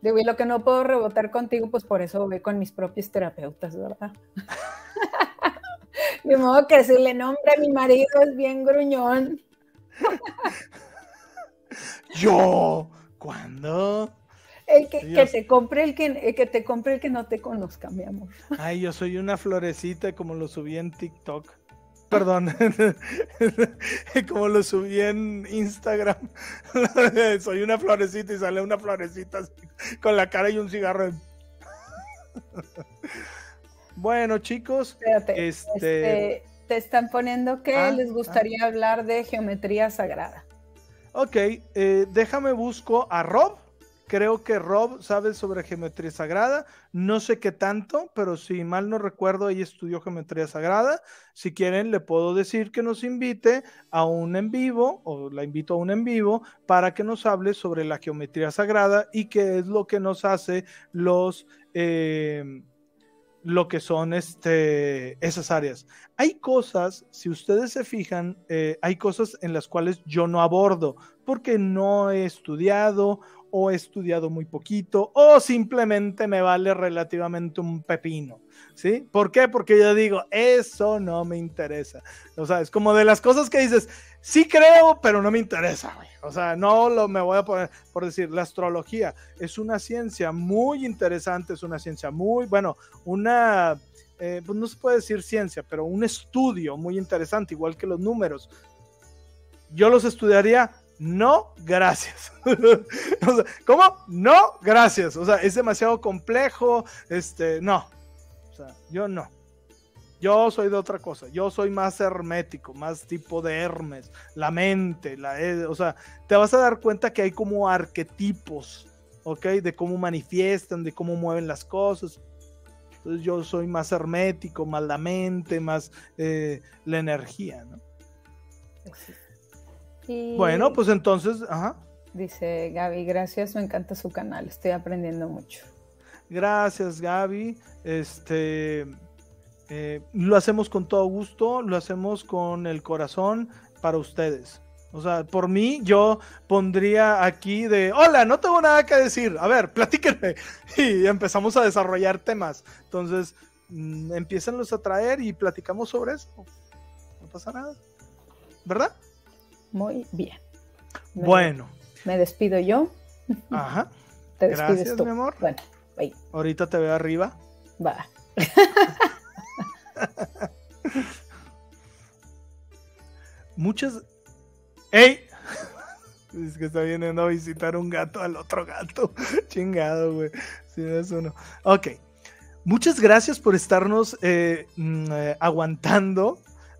S2: Digo, y lo que no puedo rebotar contigo, pues por eso voy con mis propios terapeutas, ¿verdad? de modo que si le nombre a mi marido es bien gruñón.
S1: Yo, ¿cuándo?
S2: El que, que, te compre el que, que te compre el que no te conozca, mi amor.
S1: Ay, yo soy una florecita como lo subí en TikTok. Perdón, como lo subí en Instagram. soy una florecita y sale una florecita con la cara y un cigarro. bueno, chicos,
S2: este... este... te están poniendo que ah, les gustaría ah. hablar de geometría sagrada.
S1: Ok, eh, déjame busco a Rob Creo que Rob sabe sobre geometría sagrada. No sé qué tanto, pero si mal no recuerdo, ella estudió geometría sagrada. Si quieren, le puedo decir que nos invite a un en vivo, o la invito a un en vivo, para que nos hable sobre la geometría sagrada y qué es lo que nos hace los. Eh, lo que son este, esas áreas. Hay cosas, si ustedes se fijan, eh, hay cosas en las cuales yo no abordo porque no he estudiado o he estudiado muy poquito o simplemente me vale relativamente un pepino, ¿sí? ¿Por qué? Porque yo digo, eso no me interesa. O sea, es como de las cosas que dices, sí creo, pero no me interesa, O sea, no lo me voy a poner por decir, la astrología es una ciencia muy interesante, es una ciencia muy, bueno, una, eh, pues no se puede decir ciencia, pero un estudio muy interesante, igual que los números. Yo los estudiaría no, gracias. ¿Cómo? No, gracias. O sea, es demasiado complejo. Este, no. O sea, yo no. Yo soy de otra cosa. Yo soy más hermético, más tipo de Hermes. La mente, la, e, o sea, te vas a dar cuenta que hay como arquetipos, ¿ok? De cómo manifiestan, de cómo mueven las cosas. Entonces yo soy más hermético, más la mente, más eh, la energía, ¿no? Bueno, pues entonces, ajá.
S2: Dice Gaby, gracias, me encanta su canal, estoy aprendiendo mucho.
S1: Gracias, Gaby. Este, eh, lo hacemos con todo gusto, lo hacemos con el corazón para ustedes. O sea, por mí yo pondría aquí de, hola, no tengo nada que decir, a ver, platíquenme. Y empezamos a desarrollar temas. Entonces, mmm, a traer y platicamos sobre eso. No pasa nada. ¿Verdad?
S2: Muy bien.
S1: bueno.
S2: Me despido yo.
S1: Ajá. Te Gracias, mi amor.
S2: Bueno,
S1: Ahorita te veo arriba.
S2: Va.
S1: Muchas. ¡Ey! Es que está viniendo a visitar un gato al otro gato. Chingado, güey. Sí, es uno. Ok. Muchas gracias por estarnos eh, mm, eh, aguantando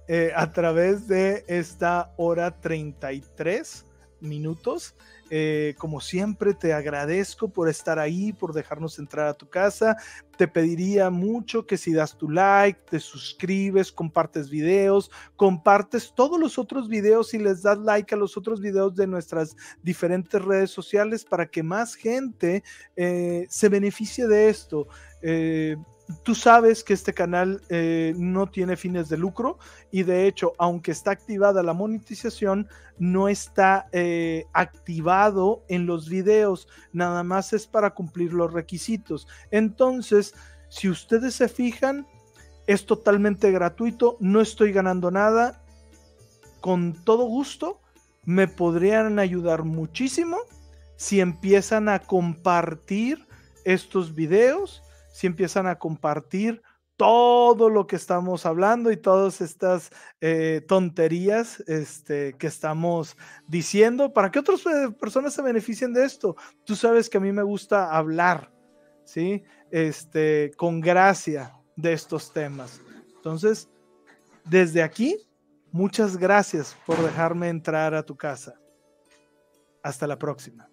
S1: eh, a través de esta hora 33 minutos. Eh, como siempre, te agradezco por estar ahí, por dejarnos entrar a tu casa. Te pediría mucho que si das tu like, te suscribes, compartes videos, compartes todos los otros videos y les das like a los otros videos de nuestras diferentes redes sociales para que más gente eh, se beneficie de esto. Tú sabes que este canal eh, no tiene fines de lucro y de hecho, aunque está activada la monetización, no está eh, activado en los videos, nada más es para cumplir los requisitos. Entonces, si ustedes se fijan, es totalmente gratuito, no estoy ganando nada. Con todo gusto, me podrían ayudar muchísimo si empiezan a compartir estos videos, si empiezan a compartir todo lo que estamos hablando y todas estas eh, tonterías este, que estamos diciendo para que otras eh, personas se beneficien de esto. Tú sabes que a mí me gusta hablar, ¿sí? Este, con gracia de estos temas. Entonces, desde aquí, muchas gracias por dejarme entrar a tu casa. Hasta la próxima.